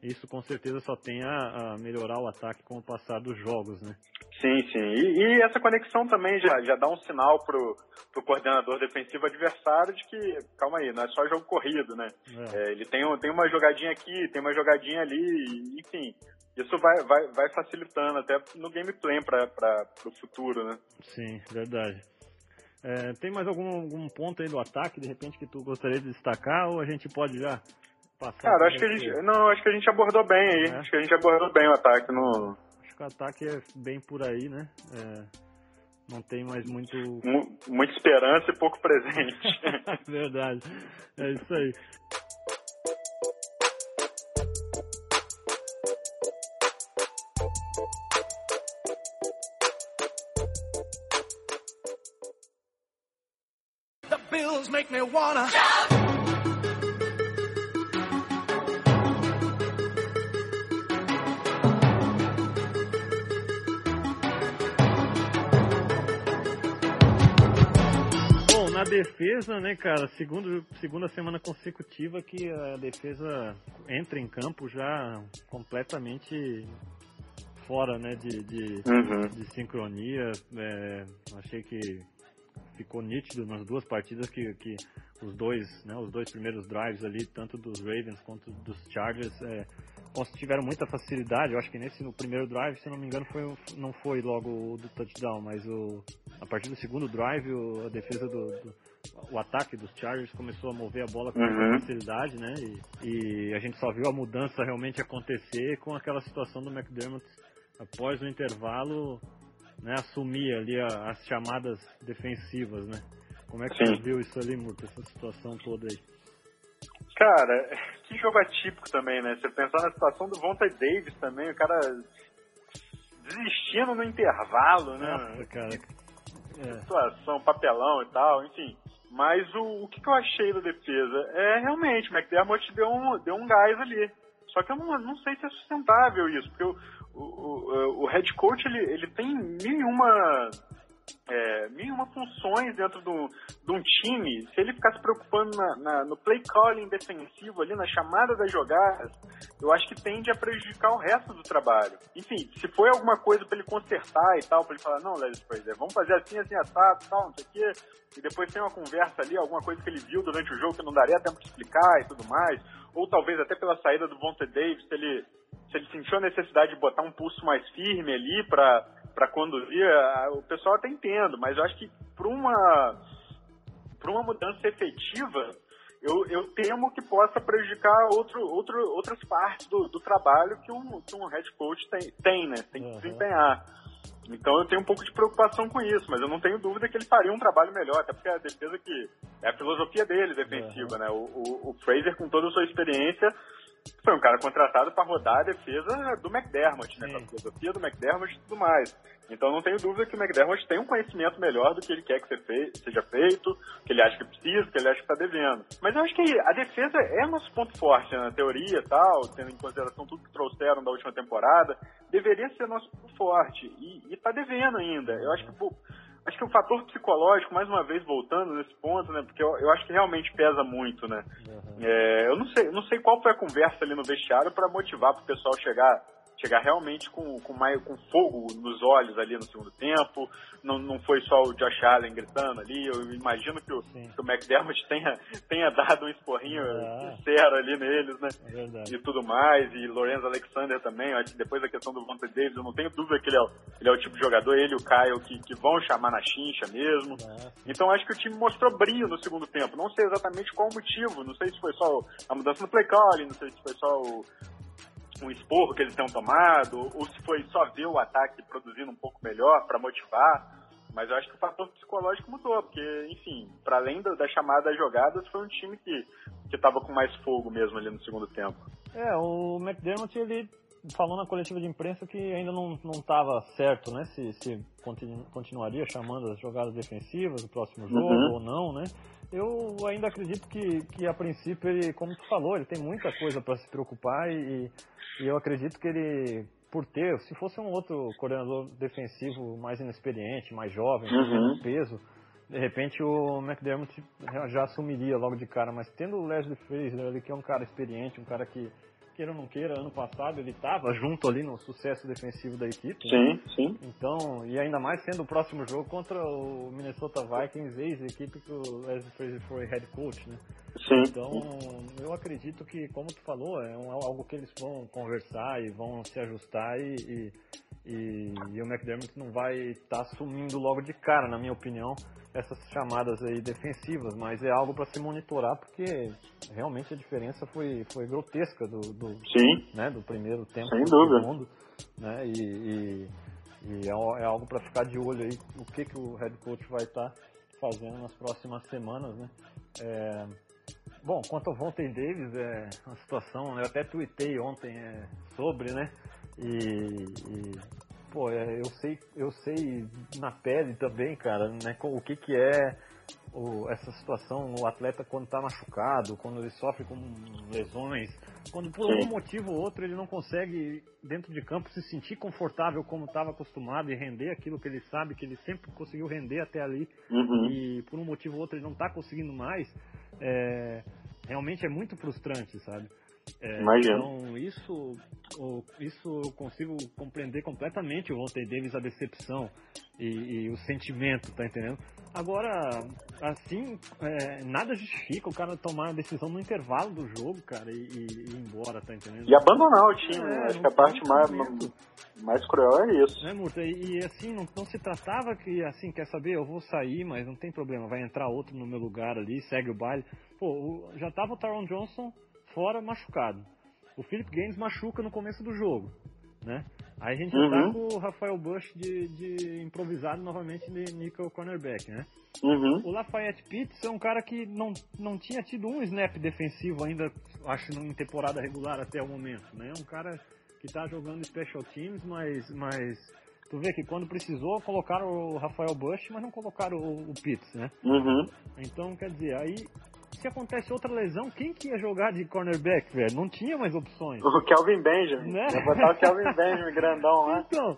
isso com certeza só tem a, a melhorar o ataque com o passar dos jogos, né? Sim, sim. E, e essa conexão também já, já dá um sinal pro, pro coordenador defensivo adversário de que, calma aí, não é só jogo corrido, né? É. É, ele tem, um- tem uma jogadinha aqui, tem uma jogadinha ali, enfim. Isso vai, vai, vai facilitando até no gameplay para o futuro, né? Sim, verdade. É, tem mais algum, algum ponto aí do ataque, de repente, que tu gostaria de destacar, ou a gente pode já passar? Cara, acho que a gente. Não, acho que a gente abordou bem aí. É. Acho que a gente abordou bem o ataque no. Acho que o ataque é bem por aí, né? É, não tem mais muito... mu- Muita esperança e pouco presente. verdade. É isso aí. The bills make me wanna. Bom, na defesa, né, cara, segundo, segunda semana consecutiva que a defesa entra em campo já completamente fora, né, de, de, Uhum. de sincronia. É, achei que ficou nítido nas duas partidas que, que os dois, né, os dois primeiros drives ali, tanto dos Ravens quanto dos Chargers, é, tiveram muita facilidade. Eu acho que nesse no primeiro drive, se não me engano, foi, não foi logo o do touchdown, mas o, a partir do segundo drive, o- a defesa do, do- o ataque dos Chargers começou a mover a bola com muita Uhum. facilidade, né? E, e a gente só viu a mudança realmente acontecer com aquela situação do McDermott após o intervalo, né, assumir ali a- as chamadas defensivas, né? Como é que Sim. você viu isso ali, Murta, essa situação toda aí? Cara, que jogo atípico também, né? Você pensar na situação do Vontae Davis também, o cara desistindo no intervalo, né? Nossa, cara. é. situação, papelão e tal, enfim. Mas o, o que, que eu achei da defesa? É realmente, o McDermott deu um, deu um gás ali. Só que eu não, não sei se é sustentável isso, porque o, o, o, o head coach ele, ele tem mil e é, funções dentro do, de um time, se ele ficar se preocupando na, na, no play calling defensivo ali, na chamada das jogadas, eu acho que tende a prejudicar o resto do trabalho. Enfim, se foi alguma coisa para ele consertar e tal, para ele falar, não, Leslie Fraser, vamos fazer assim, assim, assado, tal, não sei o quê, e depois tem uma conversa ali, alguma coisa que ele viu durante o jogo que não daria tempo de explicar e tudo mais, ou talvez até pela saída do Vontae Davis, ele, se ele sentiu a necessidade de botar um pulso mais firme ali para para conduzir, o pessoal até entendo, mas eu acho que para uma, para uma mudança efetiva, eu, eu temo que possa prejudicar outro, outro, outras partes do, do trabalho que um, que um head coach tem, tem né? Tem que uhum. desempenhar. Então eu tenho um pouco de preocupação com isso, mas eu não tenho dúvida que ele faria um trabalho melhor, até porque a defesa que é a filosofia dele defensiva, uhum. né? O, o, o Fraser, com toda a sua experiência, foi um cara contratado para rodar a defesa do McDermott, né? Com a filosofia do McDermott e tudo mais. Então não tenho dúvida que o McDermott tem um conhecimento melhor do que ele quer que seja feito, que ele acha que precisa, que ele acha que está devendo. Mas eu acho que a defesa é nosso ponto forte, né? na teoria e tal, tendo em consideração tudo que trouxeram da última temporada, deveria ser nosso ponto forte. E, está devendo ainda. Eu acho que acho que o fator psicológico, mais uma vez voltando nesse ponto, né? Porque eu, eu acho que realmente pesa muito, né? Uhum. É, eu não sei, não sei qual foi a conversa ali no vestiário para motivar para o pessoal chegar chegar realmente com, com, mais, com fogo nos olhos ali no segundo tempo. Não, não foi só o Josh Allen gritando ali. Eu imagino que o, que o McDermott tenha, tenha dado um esporrinho ah. sincero ali neles, né? É e tudo mais. E Lorenzo Alexander também. Acho que depois da questão do Vontae Davis, eu não tenho dúvida que ele é, o, ele é o tipo de jogador, ele e o Kyle, que, que vão chamar na chincha mesmo. Ah. Então acho que o time mostrou brilho no segundo tempo. Não sei exatamente qual o motivo. Não sei se foi só a mudança no play calling, não sei se foi só o, um esporro que eles tenham tomado, ou se foi só ver o ataque produzindo um pouco melhor para motivar. Mas eu acho que o fator psicológico mudou, porque, enfim, para além da, da chamada das jogadas, foi um time que estava com mais fogo mesmo ali no segundo tempo. É, o McDermott, ele falou na coletiva de imprensa que ainda não estava certo, né? Se, se continu, continuaria chamando as jogadas defensivas no próximo jogo uhum. ou não, né? Eu ainda acredito que, que a princípio ele, como tu falou, ele tem muita coisa para se preocupar e, e eu acredito que ele, por ter, se fosse um outro coordenador defensivo mais inexperiente, mais jovem, uhum. peso, de repente o McDermott já assumiria logo de cara, mas tendo o Leslie Fraser, ele que é um cara experiente, um cara que queira ou não queira, ano passado ele estava junto ali no sucesso defensivo da equipe. Sim, né? sim. Então, e ainda mais sendo o próximo jogo contra o Minnesota Vikings, ex-equipe que o Leslie Fraser foi head coach, né? Sim. Então, eu acredito que, como tu falou, é um, algo que eles vão conversar e vão se ajustar e, e, e, e o McDermott não vai estar tá assumindo logo de cara, na minha opinião essas chamadas aí defensivas, mas é algo para se monitorar porque realmente a diferença foi, foi grotesca do, do, Sim. Né, do primeiro tempo Sem dúvida. segundo, né, e, e, e, é, é algo para ficar de olho aí o que, que o head coach vai estar tá fazendo nas próximas semanas, né. É, bom, quanto ao Vontae Davis, é uma situação, eu até tuitei ontem é, sobre, né, e, e pô, é, eu sei, eu sei na pele também, cara, né, o que que é o, essa situação, o atleta quando está machucado, quando ele sofre com lesões, quando por algum motivo ou outro ele não consegue dentro de campo se sentir confortável como estava acostumado e render aquilo que ele sabe que ele sempre conseguiu render até ali uhum. e por um motivo ou outro ele não está conseguindo mais, é, realmente é muito frustrante, sabe? É, então, isso, isso eu consigo compreender completamente o Vontae Davis, a decepção e, e, o sentimento, tá entendendo? Agora, assim, é, nada justifica o cara tomar a decisão no intervalo do jogo, cara, e, e, e ir embora, tá entendendo? E abandonar o time, é, acho que a parte mais, mais cruel é isso. Né, Murta? E, assim, não, não se tratava que, assim, quer saber, eu vou sair, mas não tem problema, vai entrar outro no meu lugar ali, segue o baile. Pô, já tava o Taron Johnson fora machucado. O Philip Gaines machuca no começo do jogo, né? Aí a gente uhum. tá com o Rafael Bush de, de improvisado novamente de nickel cornerback, né? Uhum. O Lafayette Pitts é um cara que não, não tinha tido um snap defensivo ainda, acho, em temporada regular até o momento, né? É um cara que tá jogando special teams, mas, mas tu vê que quando precisou, colocaram o Rafael Bush, mas não colocaram o, o Pitts, né? Uhum. Então, quer dizer, aí se acontece outra lesão, quem que ia jogar de cornerback, velho? Não tinha mais opções. O Kelvin Benjamin. Né? Vai botar o Kelvin Benjamin grandão lá. Então,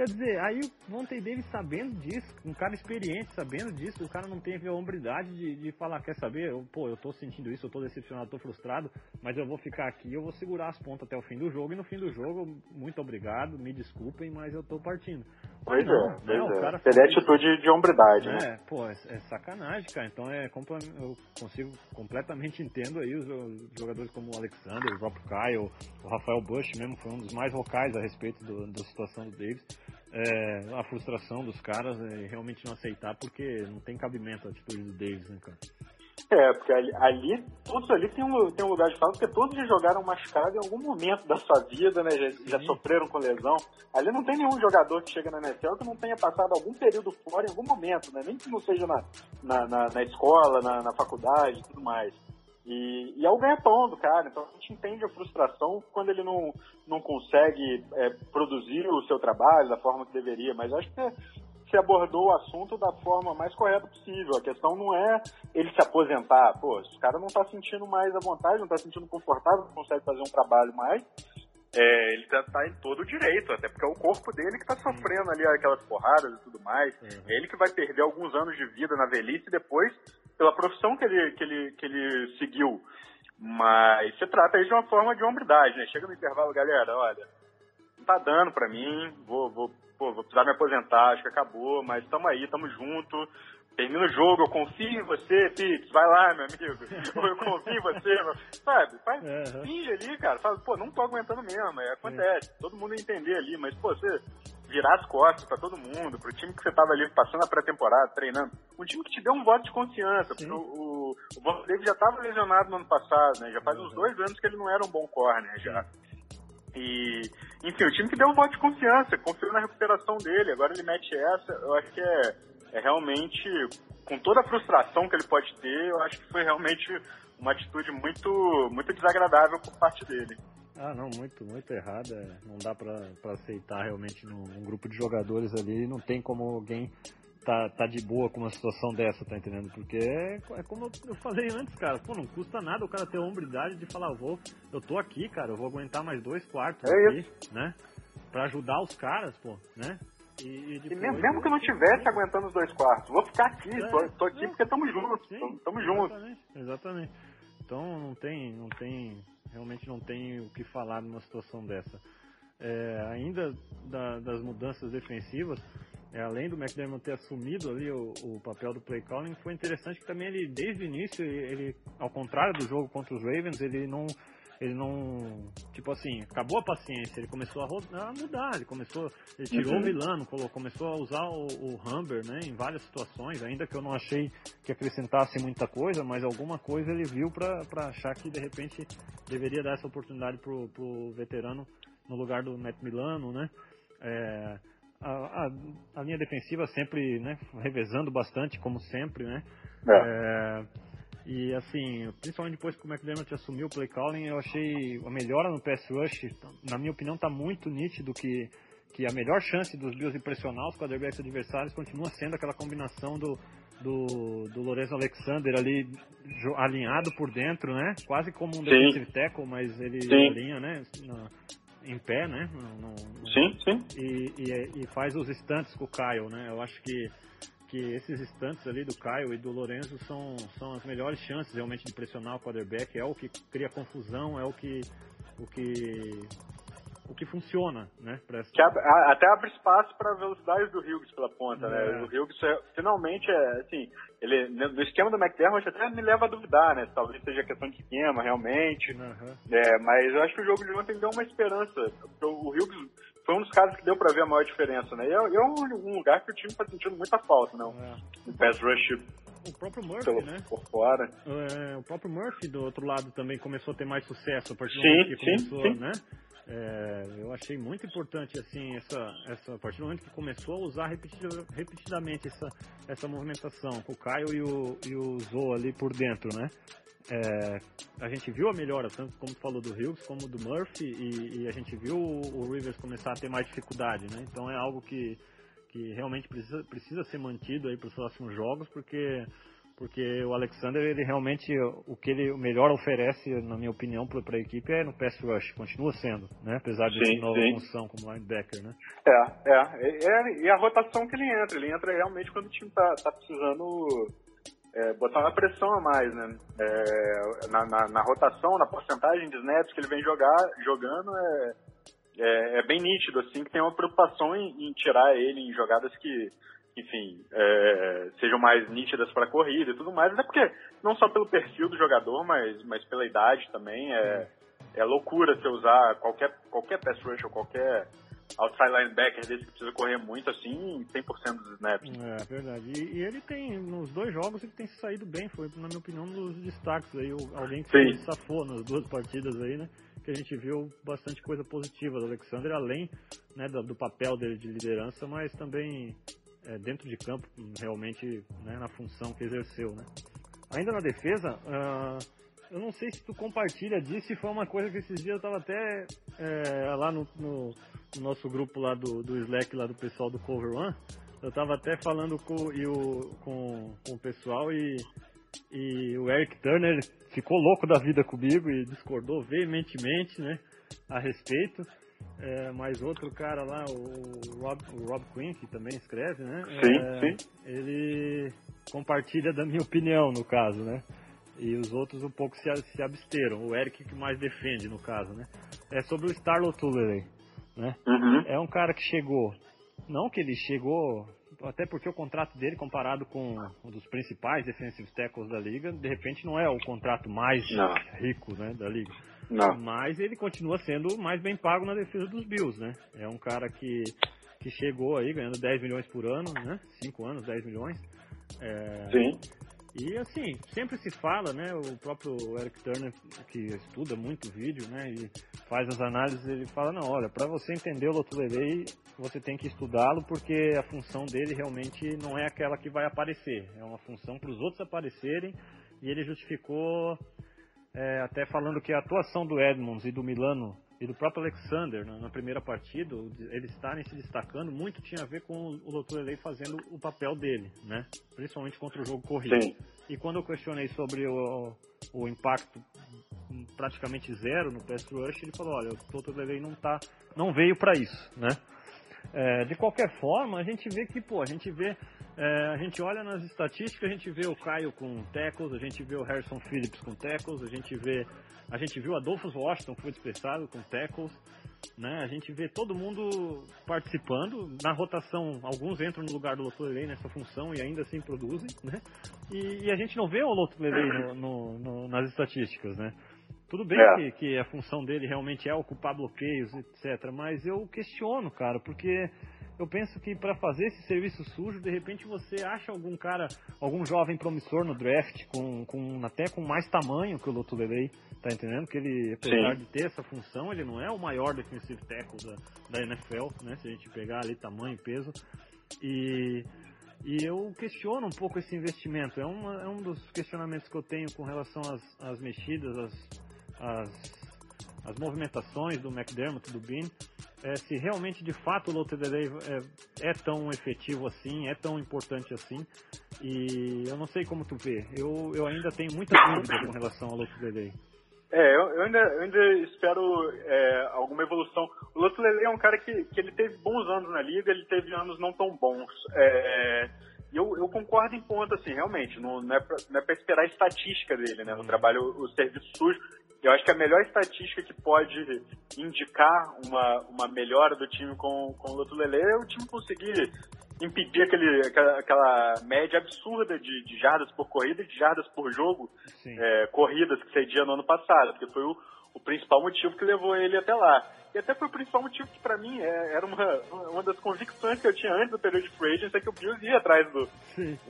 quer dizer, aí o Davis sabendo disso, um cara experiente sabendo disso, o cara não teve a hombridade de, de falar, quer saber, eu, pô, eu tô sentindo isso, eu tô decepcionado, tô frustrado, mas eu vou ficar aqui, eu vou segurar as pontas até o fim do jogo, e no fim do jogo, muito obrigado, me desculpem, mas eu tô partindo. Pois Não, é, pois o é. cara Seria atitude de hombridade, né? É, pô, é, é sacanagem, cara. Então é eu consigo completamente entendo aí os, jogadores como o Alexander, o próprio Kyle, o Rafael Bush mesmo foi um dos mais vocais a respeito do- da situação do Davis. É, a frustração dos caras é realmente não aceitar porque não tem cabimento a atitude do Davis, né, cara? É, porque ali, ali- todos ali tem um, tem um lugar de fala, porque todos já jogaram machucado em algum momento da sua vida, né? Já, já sofreram com lesão. Ali não tem nenhum jogador que chega na NFL que não tenha passado algum período fora em algum momento, né? Nem que não seja na, na, na, na escola, na, na faculdade e tudo mais. E, e é o ganha-pão do cara, então a gente entende a frustração quando ele não, não consegue é, produzir o seu trabalho da forma que deveria, mas acho que você abordou o assunto da forma mais correta possível. A questão não é ele se aposentar. Pô, se o cara não tá sentindo mais à vontade, não tá sentindo confortável, não consegue fazer um trabalho mais, é, ele tá, tá em todo o direito, até porque é o corpo dele que tá sofrendo ali aquelas porradas e tudo mais. É ele que vai perder alguns anos de vida na velhice e depois pela profissão que ele, que ele, que ele seguiu. Mas você trata isso de uma forma de hombridade, né? Chega no intervalo, galera, olha, não tá dando pra mim, vou, vou, pô, vou precisar me aposentar, acho que acabou, mas tamo aí, tamo junto. Termina o jogo, eu confio em você, Pix, vai lá, meu amigo. Eu confio em você, meu. sabe? Faz, Uhum. finge ali, cara. Fala, pô, não tô aguentando mesmo, aí acontece. Todo mundo ia entender ali, mas, pô, você virar as costas pra todo mundo, pro time que você tava ali passando a pré-temporada, treinando, um time que te deu um voto de confiança, porque o, o, o Von Davis já tava lesionado no ano passado, né? Já faz uns dois anos que ele não era um bom corner já. E, enfim, o time que deu um voto de confiança, confiou na recuperação dele, agora ele mete essa, eu acho que é, é realmente, com toda a frustração que ele pode ter, eu acho que foi realmente uma atitude muito, muito desagradável por parte dele. Ah, não, muito, muito errada. Não dá pra, pra aceitar realmente num, num grupo de jogadores ali. Não tem como alguém tá, tá de boa com uma situação dessa, tá entendendo? Porque é, é como eu- eu falei antes, cara. Pô, não custa nada o cara ter a hombridade de falar, vou, eu tô aqui, cara, eu vou aguentar mais dois quartos É aqui, né? Pra ajudar os caras, pô, né? E, e E depois- mesmo, mesmo que eu não tivesse aguentando os dois quartos, vou ficar aqui, É, tô, tô aqui é. porque tamo juntos, tamo juntos. Exatamente, exatamente. Então não tem, não tem, realmente não tem o que falar numa situação dessa. É, ainda da- das mudanças defensivas, é, além do McDermott ter assumido ali o, o papel do play calling, foi interessante que também ele, desde o início, ele, ele, ao contrário do jogo contra os Ravens, ele não, ele não, tipo assim, acabou a paciência, ele começou a, ro- a mudar, ele começou, ele tirou Uhum. o Milano, começou a usar o, o Humber, né, em várias situações, ainda que eu não achei que acrescentasse muita coisa, mas alguma coisa ele viu pra pra achar que de repente deveria dar essa oportunidade pro, pro veterano no lugar do Matt Milano, né, é, a, a, a linha defensiva sempre, né, revezando bastante, como sempre, né, É. é, e assim, principalmente depois que o McDermott assumiu o play calling, eu achei a melhora no pass rush, na minha opinião, está muito nítido que, que a melhor chance dos Bills de pressionar os quarterbacks adversários continua sendo aquela combinação do, do, do Lorenzo Alexander ali alinhado por dentro, né? Quase como um defensive tackle, mas ele Sim. alinha, né? na- em pé, né? No- no- Sim, sim. e, e, e faz os stunts com o Kyle, né? Eu acho que, que esses stunts ali do Kyle e do Lorenzo são, são as melhores chances realmente de pressionar o quarterback. É o que cria confusão, é o que o que o que funciona, né? Essa- Que abre- até abre espaço para a velocidade do Hughes pela ponta, É. né? O Hughes é- finalmente é assim, ele no esquema do McDermott até me leva a duvidar, né? Talvez seja questão de esquema realmente. Aham. É, mas eu acho que o jogo de ontem deu uma esperança. porque O Hughes foi um dos caras que deu para ver a maior diferença, né? E é, é um, um lugar que o time tá sentindo muita falta, não? É. O pass rush O próprio Murphy, pelo, né? por fora. É, o próprio Murphy do outro lado também começou a ter mais sucesso a partir do momento que sim, começou, sim. né? É, eu achei muito importante assim essa, essa a partir do momento que começou a usar repetida- repetidamente essa, essa movimentação com o Caio e o, e o Zoe ali por dentro, né? É, a gente viu a melhora, tanto como falou do Hughes, como do Murphy, e, e, a gente viu o, o Rivers começar a ter mais dificuldade, né? Então é algo que, que realmente precisa, precisa ser mantido aí para os próximos jogos, porque porque o Alexander ele realmente o que ele melhor oferece na minha opinião para a equipe é no pass rush continua sendo né apesar de sim, nova sim. função como linebacker né é, é, é e a rotação que ele entra ele entra realmente quando o time tá, tá precisando é, botar uma pressão a mais né? É, na, na, na, rotação na porcentagem de snaps que ele vem jogar jogando é, é, é bem nítido assim que tem uma preocupação em, em tirar ele em jogadas que enfim, é, sejam mais nítidas para a corrida e tudo mais, até porque não só pelo perfil do jogador, mas, mas pela idade também, é, é loucura você usar qualquer, qualquer pass rush ou qualquer outside linebacker desse que precisa correr muito assim, 100% dos snaps. É, verdade. E, e, ele tem, nos dois jogos, ele tem se saído bem, foi, na minha opinião, um dos destaques aí, alguém que Sim. se safou nas duas partidas aí, né? Que a gente viu bastante coisa positiva do Alexander, além né, do, do papel dele de liderança, mas também é, dentro de campo, realmente, né, na função que exerceu, né. Ainda na defesa, uh, eu não sei se tu compartilha disso, e foi uma coisa que esses dias eu estava até é, lá no, no, no, nosso grupo lá do, do Slack, lá do pessoal do Cover One, eu estava até falando com, e o, com, com o pessoal e, e o Eric Turner ficou louco da vida comigo e discordou veementemente, né, a respeito. É, mais outro cara lá, o Rob, o Rob Quinn, que também escreve, né? Sim, é, sim. Ele compartilha da minha opinião, no caso, né? E os outros um pouco se, se absteram. O Eric que mais defende, no caso, né? É sobre o Starlo Tullerey, né? Uhum. É um cara que chegou, não que ele chegou, até porque o contrato dele, comparado com um dos principais defensive tackles da liga, de repente não é o contrato mais não. rico, né, da liga. Não. Mas ele continua sendo mais bem pago na defesa dos Bills, né? É um cara que, que chegou aí ganhando 10 milhões por ano, né? 5 anos, 10 milhões. É... Sim. E assim, sempre se fala, né? O próprio Eric Turner, que estuda muito vídeo, né? E faz as análises, ele fala, não, olha, para você entender o Lotulelei, você tem que estudá-lo porque a função dele realmente não é aquela que vai aparecer. É uma função para os outros aparecerem e ele justificou é, até falando que a atuação do Edmonds e do Milano e do próprio Alexander na, na primeira partida, eles estarem se destacando, muito tinha a ver com o Loturelei fazendo o papel dele, né? Principalmente contra o jogo corrido. Sim. E quando eu questionei sobre o, o impacto praticamente zero no pass rush, ele falou, olha, o Loturelei não tá, não veio para isso, né? É, de qualquer forma, a gente vê que, pô, a gente vê é, a gente olha nas estatísticas, a gente vê o Caio com tackles, a gente vê o Harrison Phillips com tackles, a gente vê a gente viu Adolfo Washington que foi dispensado com tackles, né? A gente vê todo mundo participando na rotação. Alguns entram no lugar do Lotulelei nessa função e ainda assim produzem, né? E, e a gente não vê o Lotulelei no, no, no, nas estatísticas, né? Tudo bem é. que, que a função dele realmente é ocupar bloqueios, etc. Mas eu questiono, cara, porque eu penso que para fazer esse serviço sujo, de repente você acha algum cara, algum jovem promissor no draft, com, com até com mais tamanho que o Lotulelei, tá entendendo? Que ele, apesar Sim. de ter essa função, ele não é o maior defensive tackle da, da NFL, né? Se a gente pegar ali tamanho e peso. E, e eu questiono um pouco esse investimento. É, uma, é um dos questionamentos que eu tenho com relação às, às mexidas, às, às as movimentações do McDermott, do Bean, é, se realmente de fato o TDD é, é, tão efetivo assim, é tão importante assim. E eu não sei como tu vê. Eu, eu ainda tenho muita dúvida com relação ao TDD. É, eu, eu, ainda, eu ainda espero é, alguma evolução. O Lotulele é um cara que, que ele teve bons anos na liga, ele teve anos não tão bons. É, e eu, eu concordo em ponto, assim, realmente, não, não é não é esperar a estatística dele, né? O trabalho, o serviço sujo, eu acho que a melhor estatística que pode indicar uma, uma melhora do time com, com o Lotulele é o time conseguir impedir aquele, aquela, aquela média absurda de, de, jardas por corrida e de jardas por jogo, é, corridas que cedia no ano passado, porque foi o, o principal motivo que levou ele até lá. E até foi o principal motivo que, para mim, é, era uma, uma das convicções que eu tinha antes do período de free agency, é que o Bills ia atrás do,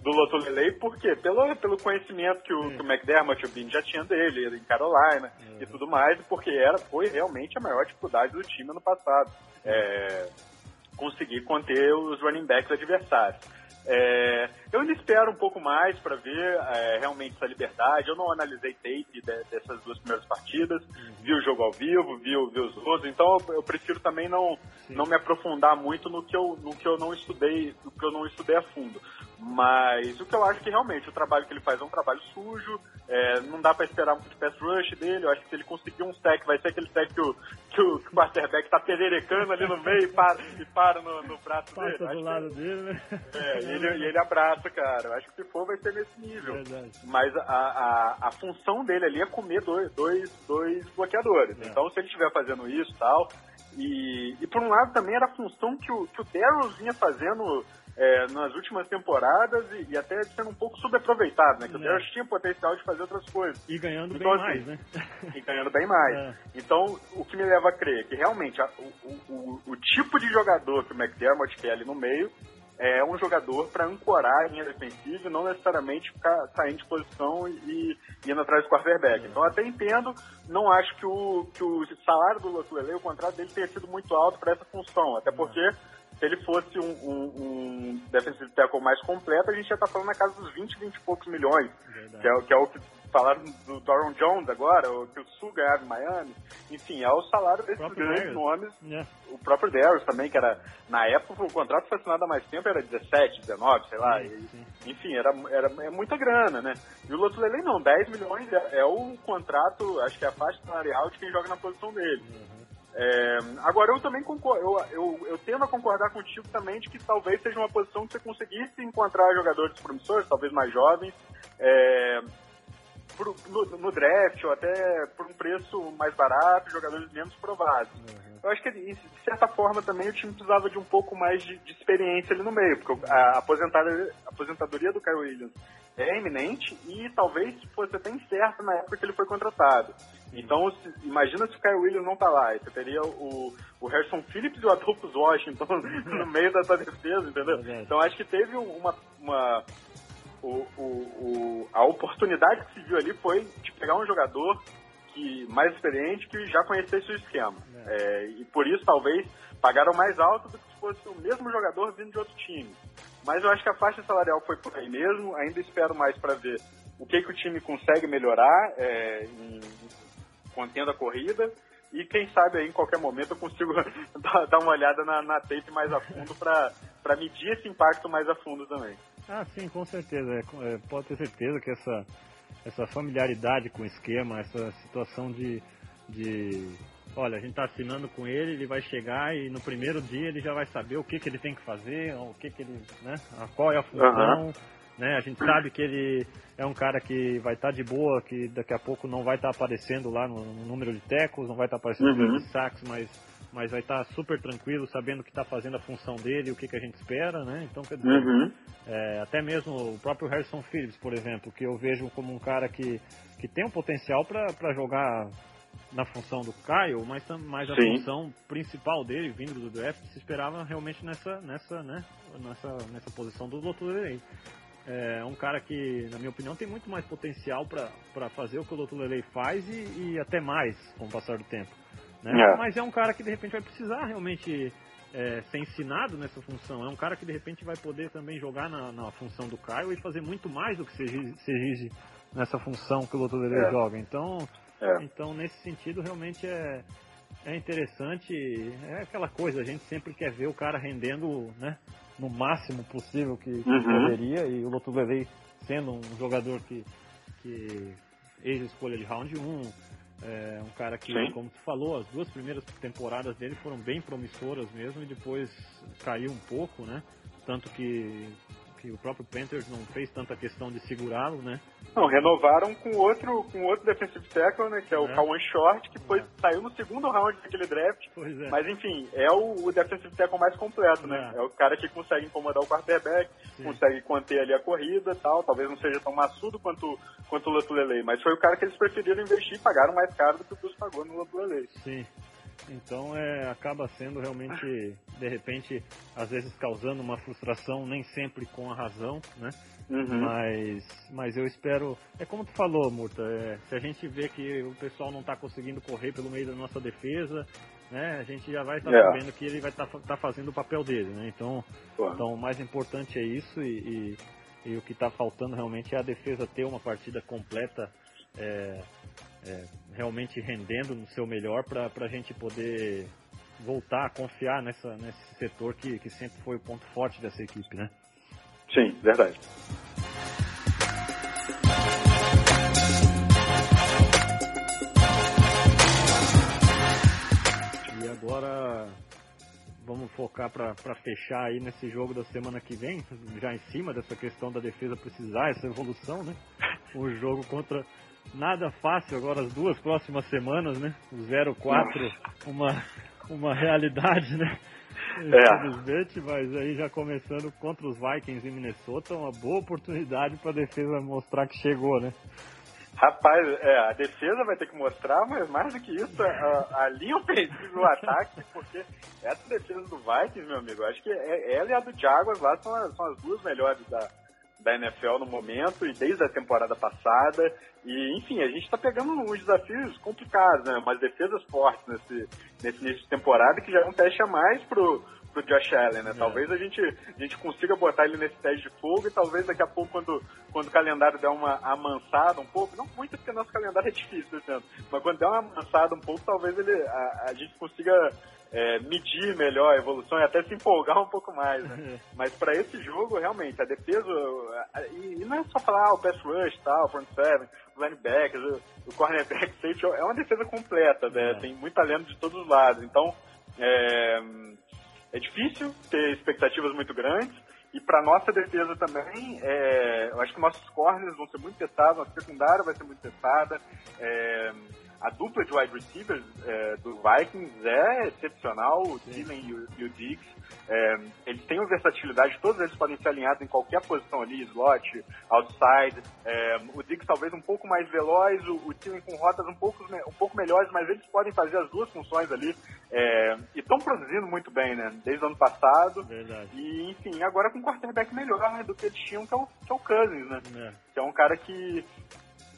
do Lotolelei, por quê? Pelo, pelo conhecimento que o, que o McDermott o Bean já tinham dele, em Carolina e tudo mais, porque era, foi realmente a maior dificuldade do time no passado. É, conseguir conter os running backs adversários. É, eu ainda espero um pouco mais para ver é, realmente essa liberdade. Eu não analisei tape de, dessas duas primeiras partidas, uhum. vi o jogo ao vivo, vi, vi os outros, então eu, eu prefiro também não, não me aprofundar muito no que, eu, no que eu não estudei, no que eu não estudei a fundo. Mas o que eu acho que realmente o trabalho que ele faz é um trabalho sujo, é, não dá para esperar muito de pass rush dele. Eu acho que se ele conseguir um stack, vai ser aquele stack que o, que o, que o quarterback tá pererecando ali no meio e para, e para no, no braço Passa dele. do lado que, dele, né? É, e ele, e ele abraça, cara. Eu acho que se for, vai ser nesse nível. Verdade. Mas a, a, a função dele ali é comer dois, dois, dois bloqueadores. É. Então, se ele estiver fazendo isso e tal. E, e por um lado também era a função que o, que o Daryl vinha fazendo é, nas últimas temporadas e, e, até sendo um pouco subaproveitado, né? Que é. o Darius tinha potencial de fazer outras coisas. E ganhando então, bem assim, mais, né? E ganhando bem mais. É. Então, o que me leva a crer é que realmente a, o, o, o, tipo de jogador que o McDermott quer ali no meio é um jogador para ancorar a linha defensiva e não necessariamente ficar saindo de posição e, e indo atrás do quarterback. É. Então, até entendo, não acho que o, que o salário do Lotuele, o contrato dele tenha sido muito alto para essa função, até porque se ele fosse um, um, um defensive tackle mais completo, a gente já está falando na casa dos 20, 20 e poucos milhões, que é, que é, o que falaram do Doron Jones agora, o que o Sul ganhava em Miami. Enfim, é o salário desses grandes Darius. nomes. Yeah. O próprio Darius também, que era, na época, o contrato foi assinado há mais tempo, era 17, 19, sei lá. Sim, e, sim. Enfim, era, era é muita grana, né? E o Lotulele não, 10 milhões é, é, o contrato, acho que é a faixa salarial de quem joga na posição dele. Uhum. É, agora, eu também concordo, eu, eu, eu tendo a concordar contigo também de que talvez seja uma posição que você conseguisse encontrar jogadores promissores, talvez mais jovens, é, por, no, no, draft ou até por um preço mais barato, jogadores menos provados. Uhum. Eu acho que, de certa forma, também o time precisava de um pouco mais de, de experiência ali no meio, porque a aposentadoria, a aposentadoria do Kyle Williams é iminente e talvez fosse até incerta na época que ele foi contratado. Então, se, imagina se o Kyle Williams não tá lá, você teria o, o Harrison Phillips e o Adolphus Washington no meio dessa defesa, entendeu? É então, acho que teve uma... uma o, o, o, a oportunidade que se viu ali foi de pegar um jogador que mais experiente que já conhecesse o esquema. É. É, e por isso, talvez, pagaram mais alto do que se fosse o mesmo jogador vindo de outro time. Mas eu acho que a faixa salarial foi por aí mesmo. Ainda espero mais para ver o que, que o time consegue melhorar é, em, contendo a corrida. E quem sabe aí em qualquer momento eu consigo dar uma olhada na, na tape mais a fundo para medir esse impacto mais a fundo também. Ah, sim, com certeza. É, é, pode ter certeza que essa, essa familiaridade com o esquema, essa situação de, de olha, a gente está assinando com ele, ele vai chegar e no primeiro dia ele já vai saber o que, que ele tem que fazer, o que, que ele, né, qual é a função, uhum. né? A gente sabe que ele é um cara que vai estar tá de boa, que daqui a pouco não vai estar tá aparecendo lá no, no, número de tecos, não vai estar tá aparecendo no número de uhum. saques, mas mas vai estar tá super tranquilo, sabendo que está fazendo a função dele, o que, que a gente espera, né? Então, quer dizer, uhum. é, até mesmo o próprio Harrison Phillips, por exemplo, que eu vejo como um cara que, que tem um potencial para jogar na função do Caio, mas, mas a Sim. função principal dele, vindo do draft, se esperava realmente nessa, nessa, né, nessa, nessa posição do Doutor Lelei. É um cara que, na minha opinião, tem muito mais potencial para fazer o que o Doutor Lelei faz e, e, até mais com o passar do tempo. Né? É. Mas é um cara que de repente vai precisar realmente é, ser ensinado nessa função. É um cara que de repente vai poder também jogar na, na função do Caio e fazer muito mais do que se exige nessa função que o Doutor Lelei é. joga. Então, é. Então, nesse sentido, realmente é, é interessante. É aquela coisa, a gente sempre quer ver o cara rendendo né, no máximo possível que, que uhum. poderia. E o Lotuvelei sendo um jogador que, que ex-escolha de round 1, é um cara que, Sim. como tu falou, as duas primeiras temporadas dele foram bem promissoras mesmo e depois caiu um pouco, né? Tanto que que o próprio Panthers não fez tanta questão de segurá-lo, né? Não, renovaram com outro, com outro defensive tackle, né? Que é o é. Kawan Short, que foi, é. saiu no segundo round daquele draft. Pois é. Mas enfim, é o, o defensive tackle mais completo, né? É. é o cara que consegue incomodar o quarterback, Sim. consegue conter ali a corrida tal. Talvez não seja tão maçudo quanto, quanto o Latulele, mas foi o cara que eles preferiram investir e pagaram mais caro do que o Bruce pagou no Latulele. Sim. Então é, acaba sendo realmente, de repente, às vezes causando uma frustração, nem sempre com a razão, né? Uhum. Mas, mas eu espero. É como tu falou, Murta. É, se a gente vê que o pessoal não está conseguindo correr pelo meio da nossa defesa, né? A gente já vai estar tá yeah. sabendo que ele vai estar tá, tá fazendo o papel dele, né? Então, então o mais importante é isso e, e, e o que está faltando realmente é a defesa ter uma partida completa. É, é, realmente rendendo no seu melhor para a gente poder voltar a confiar nessa, nesse setor que, que sempre foi o ponto forte dessa equipe, né? Sim, verdade. E agora vamos focar para fechar aí nesse jogo da semana que vem, já em cima dessa questão da defesa precisar, essa evolução, né? O jogo contra nada fácil agora as duas próximas semanas, né? O 0-4, uma, uma realidade, né? É. Infelizmente, mas aí já começando contra os Vikings em Minnesota, uma boa oportunidade para a defesa mostrar que chegou, né? Rapaz, é, a defesa vai ter que mostrar, mas mais do que isso, a, a linha ofensiva o ataque, porque essa defesa do Vikings, meu amigo, acho que é, ela e a do Jaguars lá são as, são as duas melhores da, da NFL no momento e desde a temporada passada. E, enfim, a gente está pegando uns desafios complicados, né? Umas defesas fortes nesse, nesse início de temporada que já é um teste a mais pro, pro Josh Allen, né? É. Talvez a gente, a gente consiga botar ele nesse teste de fogo e talvez daqui a pouco, quando, quando o calendário der uma amansada um pouco, não muito porque nosso calendário é difícil, né? mas quando der uma amansada um pouco, talvez ele, a, a gente consiga é, medir melhor a evolução e até se empolgar um pouco mais, né? Mas para esse jogo, realmente, a defesa, e, não é só falar ah, o pass rush, tal, front seven, o linebackers, o, o cornerback, safety, é uma defesa completa, né? É. Tem muito talento de todos os lados. Então, é, é difícil ter expectativas muito grandes, e para nossa defesa também, é, eu acho que nossos corners vão ser muito testados, nossa secundária vai ser muito testada. É, a dupla de wide receivers é, do Vikings é excepcional, o Thielen e o, e o Diggs. É, eles têm uma versatilidade, todos eles podem ser alinhados em qualquer posição ali, slot, outside. É, o Diggs talvez um pouco mais veloz, o, o Thielen com rotas um pouco, um pouco melhores, mas eles podem fazer as duas funções ali. É, e estão produzindo muito bem, né? Desde o ano passado. Verdade. E, enfim, agora com um quarterback melhor do que eles tinham, que é o, que é o Cousins, né? É. Que é um cara que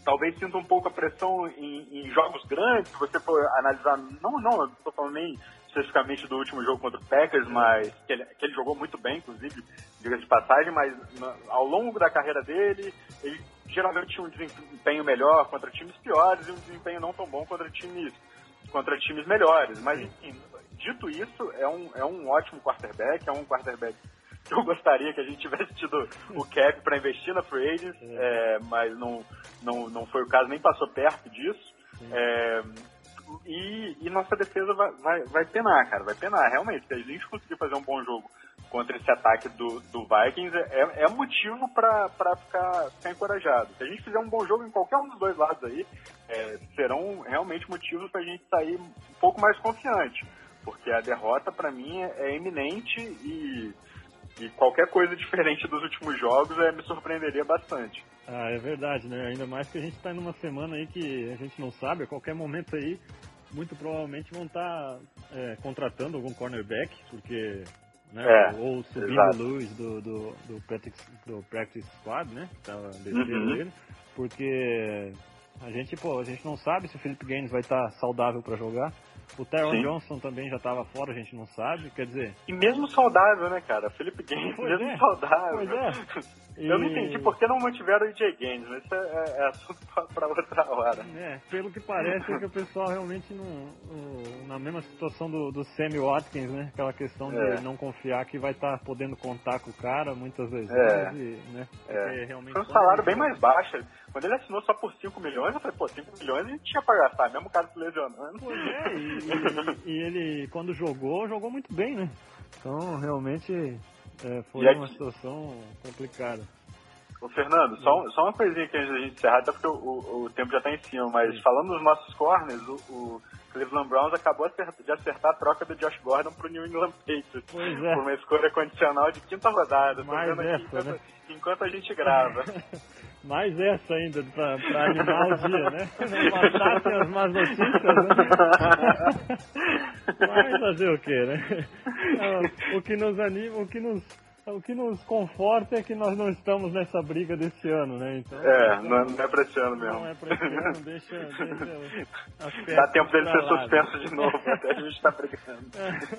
talvez sinta um pouco a pressão em, em jogos grandes, se você for analisar, não, não, não estou falando nem especificamente do último jogo contra o Packers, mas que ele, que ele jogou muito bem, inclusive, diga de passagem, mas ao longo da carreira dele, ele geralmente tinha um desempenho melhor contra times piores e um desempenho não tão bom contra times contra times melhores. Mas, enfim, dito isso, é um, é um ótimo quarterback, é um quarterback eu gostaria que a gente tivesse tido o cap para investir na Free Agents, é. é, mas não, não, não foi o caso, nem passou perto disso. É, e, e, nossa defesa vai, vai, vai penar, cara, vai penar, realmente. Se a gente conseguir fazer um bom jogo contra esse ataque do, do Vikings, é, é motivo para ficar, ficar encorajado. Se a gente fizer um bom jogo em qualquer um dos dois lados aí, é, serão realmente motivos para a gente sair um pouco mais confiante. Porque a derrota, para mim, é, é iminente e e qualquer coisa diferente dos últimos jogos é, me surpreenderia bastante. Ah, é verdade, né? Ainda mais que a gente está numa semana aí que a gente não sabe, a qualquer momento aí, muito provavelmente vão estar tá, é, contratando algum cornerback, porque. Né, é, ou subindo exato. luz do, do, do, practice, do practice squad, né? Que tava uhum. dele, porque a gente, pô, a gente não sabe se o Felipe Gaines vai estar tá saudável para jogar. O Tyron Johnson também já estava fora, a gente não sabe, quer dizer. E mesmo saudável, né, cara? Felipe Gaines, mesmo é. saudável. Pois é. E... Eu não entendi por que não mantiveram o EJ Gaines, mas isso é, é, é assunto para outra hora. É, pelo que parece é que o pessoal realmente não, na mesma situação do, do Sammy Watkins, né? Aquela questão é. de não confiar que vai estar tá podendo contar com o cara muitas vezes. É. E, né? É. Foi um salário bem mais baixo. Quando ele assinou só por 5 milhões, eu falei, pô, 5 milhões a gente tinha pra gastar, mesmo o cara se lesionando. Pois é, e, e, e ele, quando jogou, jogou muito bem, né? Então, realmente, é, foi aqui... uma situação complicada. Ô, Fernando, só, só uma coisinha aqui antes da gente encerrar, até porque o, o, o tempo já está em cima, mas Sim. falando dos nossos corners, o, o, Cleveland Browns acabou de acertar a troca do Josh Gordon para o New England Patriots é. por uma escolha condicional de quinta rodada. Mais essa, aqui, enquanto, né? enquanto a gente grava. Mais essa ainda, pra, pra animar o dia, né? Não passassem as más notícias, né? Vai fazer o quê, né? O que nos anima, o que nos, o que nos conforta é que nós não estamos nessa briga desse ano, né? Então, É, não, não é pra esse ano mesmo. Não é pra esse ano, deixa, deixa as Dá tempo dele ser lá, né? suspenso de novo, até a gente tá brigando.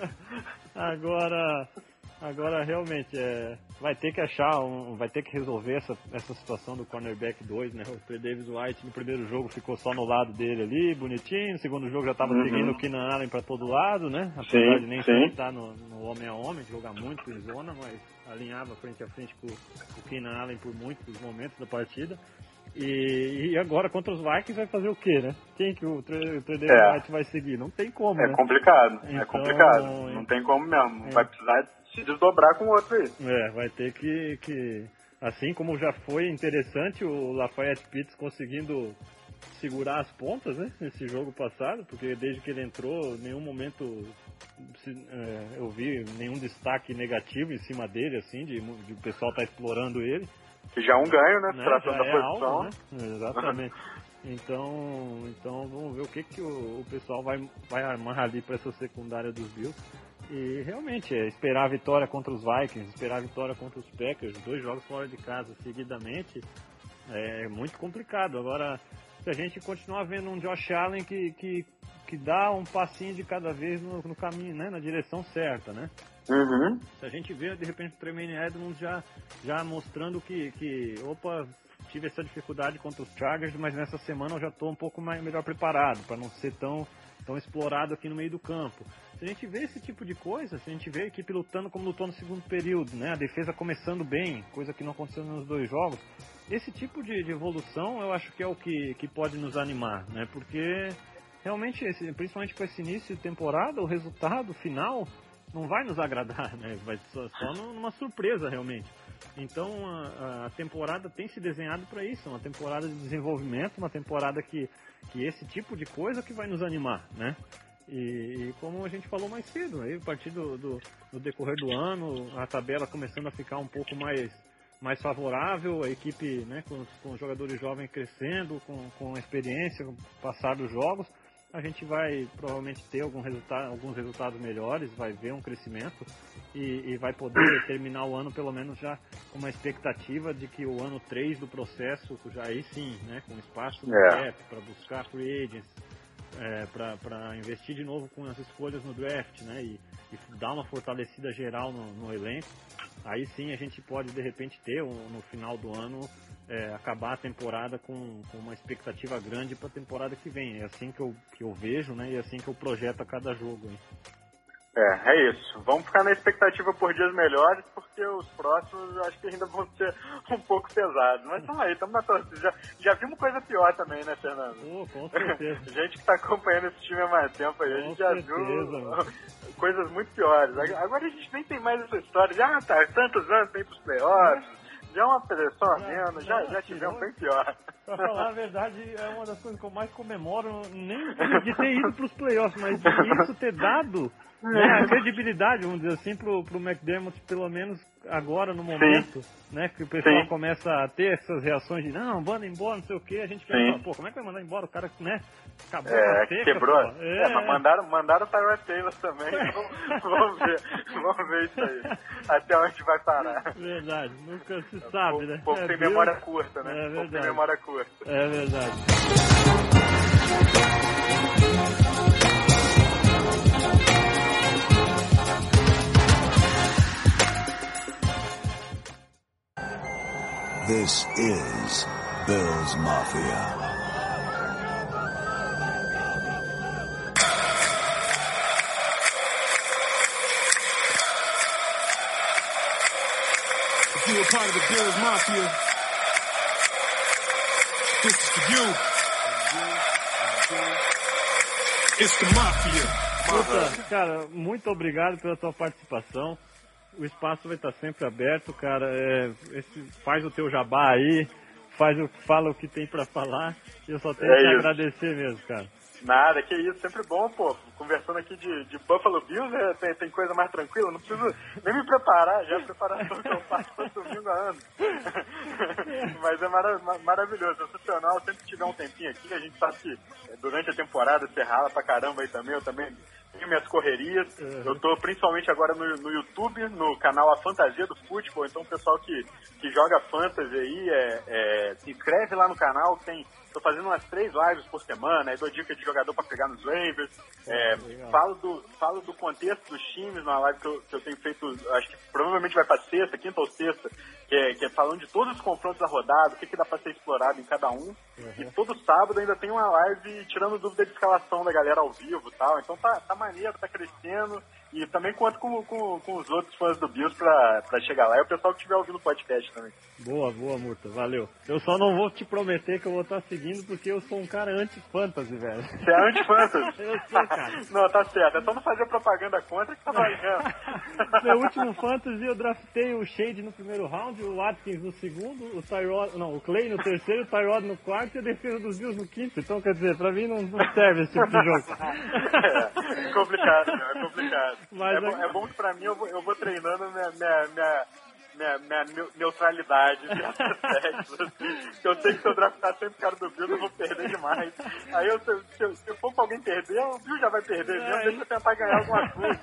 agora, agora realmente é, vai ter que achar, um, vai ter que resolver essa, essa situação do cornerback 2, né? O Trey Davis White no primeiro jogo ficou só no lado dele ali, bonitinho. No segundo jogo já estava Uhum. seguindo o Keenan Allen para todo lado, né? Apesar Sim, de nem sim. estar no, no homem a homem, jogar muito em zona, mas alinhava frente a frente com, com o Keenan Allen por muitos momentos da partida. E, e agora contra os Vikings vai fazer o quê, né? Quem que o Davis É. White vai seguir? Não tem como, É né? complicado, é Então, complicado. é- Não tem como mesmo. É. Vai precisar se desdobrar com o outro aí. É, vai ter que, que. Assim como já foi interessante o Lafayette Pitts conseguindo segurar as pontas, né? Nesse jogo passado, porque desde que ele entrou, nenhum momento se- é, eu vi nenhum destaque negativo em cima dele, assim, de, de o pessoal tá explorando ele. Que já é um ganho, né? Né? Tratando da é posição. algo, né? Exatamente. Então, então vamos ver o que, que o, o pessoal vai, vai armar ali para essa secundária dos Bills. E realmente é esperar a vitória contra os Vikings, esperar a vitória contra os Packers, dois jogos fora de casa seguidamente, é muito complicado. Agora, se a gente continuar vendo um Josh Allen que, que, que dá um passinho de cada vez no, no caminho, né, na direção certa, né? Uhum. Se a gente vê, de repente, o Tremaine Edmonds já, já mostrando que, que, opa, tive essa dificuldade contra os Chargers, mas nessa semana eu já estou um pouco mais, melhor preparado, para não ser tão, tão explorado aqui no meio do campo. A gente vê esse tipo de coisa, a gente vê a equipe lutando como lutou no segundo período, né, a defesa começando bem, coisa que não aconteceu nos dois jogos, esse tipo de, de evolução eu acho que é o que, que pode nos animar, né, porque realmente, esse- principalmente com esse início de temporada, o resultado final não vai nos agradar, né? Vai só, só numa surpresa realmente. Então a, a temporada tem se desenhado para isso, uma temporada de desenvolvimento, uma temporada que, que esse tipo de coisa que vai nos animar, né? E, e como a gente falou mais cedo, aí a partir do, do, do decorrer do ano, a tabela começando a ficar um pouco mais mais favorável, a equipe né, com, os- com os jogadores jovens crescendo, com, com a experiência, com o passar dos jogos, a gente vai provavelmente ter algum resultado, alguns resultados melhores, vai ver um crescimento e, e vai poder terminar o ano pelo menos já com uma expectativa de que o ano 3 do processo, já aí sim, né, com espaço no É. para buscar free agents, é, para investir de novo com as escolhas no draft, né, e, e dar uma fortalecida geral no, no elenco, aí sim a gente pode de repente ter no final do ano é, acabar a temporada com, com uma expectativa grande para a temporada que vem. É assim que eu, que eu vejo, né? E é assim que eu projeto a cada jogo. Hein? É, é isso. Vamos ficar na expectativa por dias melhores, porque os próximos acho que ainda vão ser um pouco pesados. Mas estamos aí, estamos na torcida. Já, já vimos coisa pior também, né, Fernando? Com certeza. gente que está acompanhando esse time há mais tempo aí, a Com gente já certeza, viu mano. coisas muito piores. Agora a gente nem tem mais essa história. Já tá tantos anos tem pros playoffs, já é uma a Já- menos, já, já já tivemos bem pior. Pra falar a verdade, é uma das coisas que eu mais comemoro, nem de ter ido pros playoffs, mas de isso ter dado né, a credibilidade, vamos dizer assim, pro, pro McDermott, pelo menos agora no momento, né? Que o pessoal Sim. começa a ter essas reações de não, manda embora, não sei o que, a gente Sim. pensa, pô, como é que vai mandar embora o cara, né? Acabou É, seca, quebrou. pô. É, mas mandaram, mandaram o Tyrod Taylor também. Vamos, vamos ver. Vamos ver isso aí. Até onde vai parar. Verdade, nunca se sabe, né? O povo É, tem memória curta, né? É o povo tem verdade. memória curta. É verdade. This is Bill's Mafia. Were part of the Bills Mafia, this is for you. It's the Mafia. Puta, cara, muito obrigado pela tua participação. O espaço vai estar sempre aberto, cara. É, esse- faz o teu jabá aí, faz o, fala o que tem pra falar. Eu só tenho É que isso. agradecer mesmo, cara. Nada, que isso, sempre bom, pô. Conversando aqui de, de Buffalo Bills, é, tem, tem coisa mais tranquila, não preciso nem me preparar, já é a preparação que eu faço todo domingo há anos. Mas é mara, maravilhoso, sensacional. Sempre tiver um tempinho aqui, a gente sabe que é, durante a temporada você rala pra caramba aí também, eu também tenho minhas correrias. Uhum. Eu tô principalmente agora no, no YouTube, no canal A Fantasia do Futebol, então o pessoal que, que joga fantasy aí, é, é, se inscreve lá no canal, tem Tô fazendo umas três lives por semana, aí dou dica de jogador para pegar nos waivers. É, Legal. falo, do, falo do contexto dos times numa live que eu, que eu tenho feito, acho que provavelmente vai para sexta, quinta ou sexta, que é, que é falando de todos os confrontos da rodada, o que, que dá para ser explorado em cada um. E todo sábado ainda tem uma live tirando dúvida de escalação da galera ao vivo e tal. Então tá, tá maneiro, tá crescendo. E também conto com, com, com os outros fãs do Bills pra, pra chegar lá e o pessoal que estiver ouvindo o podcast também. Boa, boa, Murta, valeu. Eu só não vou te prometer que eu vou estar seguindo porque eu sou um cara anti-fantasy, velho. Você é anti-fantasy? Eu sou, cara. não, tá certo. É só não fazer propaganda contra que tá valendo. Meu último fantasy eu draftei o Shade no primeiro round, o Watkins no segundo, o Tyrod, não, o Clay no terceiro, o Tyrod no quarto e a defesa dos Bills no quinto. Então, quer dizer, pra mim não, não serve esse tipo de jogo. É, complicado, meu, é complicado. Mas é, bom, é- é bom que pra mim eu vou, eu vou treinando minha, minha, minha, minha, minha neu- neutralidade nessas sexos, assim, eu sei que se eu draftar sempre o cara do Bill, eu vou perder demais. Aí eu, se, eu- se eu for pra alguém perder, o Bill já vai perder mesmo, É, deixa eu tentar ganhar alguma coisa.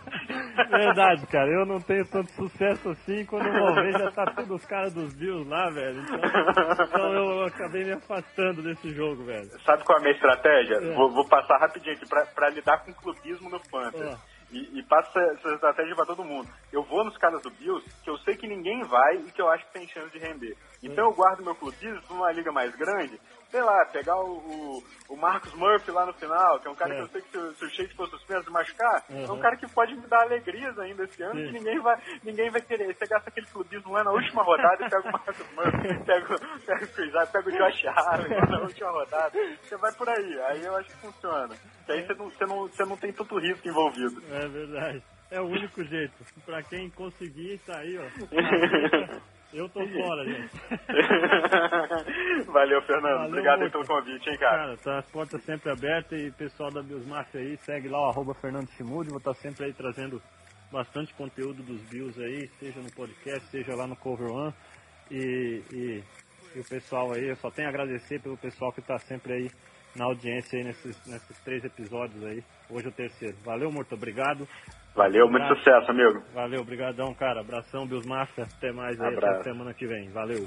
Verdade, cara. Eu não tenho tanto sucesso assim. Quando eu vou ver, já tá todos os caras dos Bills lá, velho. Então, então eu acabei me afastando desse jogo, velho. Sabe qual é a minha estratégia? É. Vou, vou passar rapidinho aqui pra, pra lidar com clubismo no Fantasy. Ó. E, e passo essa, estratégia pra todo mundo. Eu vou nos caras do Bills que eu sei que ninguém vai e que eu acho que tem chance de render. Então eu guardo meu clubismo pra uma liga mais grande. Sei lá, pegar o, o, o Marcus Murphy lá no final, que é um cara É. que eu sei que se, o- se o Shake for suspenso machucar, é Uhum. um cara que pode me dar alegrias ainda esse ano, Sim. que ninguém vai, ninguém vai querer. Você gasta aquele clubismo lá na última rodada e pega o Marcus Murphy, pega, o- pega o Chris pega o Josh Allen lá na última rodada. Você vai por aí. Aí eu acho que funciona. Que aí você não, você não, você não tem tanto risco envolvido. É verdade. É o único jeito. Pra quem conseguir, tá aí, ó. Eu tô fora, gente. Valeu, Fernando. Valeu, Obrigado aí Murta. pelo convite, hein, cara. Cara, tá as portas sempre abertas e pessoal da Biosmafia aí, segue lá o arroba Fernando Simude, vou estar sempre aí trazendo bastante conteúdo dos Bills aí, seja no podcast, seja lá no Cover One. E, e, e o pessoal aí, eu só tenho a agradecer pelo pessoal que tá sempre aí na audiência aí nesses, nesses três episódios aí. Hoje é o terceiro. Valeu, Murta, obrigado. Valeu, muito sucesso, amigo. Valeu, brigadão, cara. Abração, Biosmafia. Até mais aí, até semana que vem. Valeu.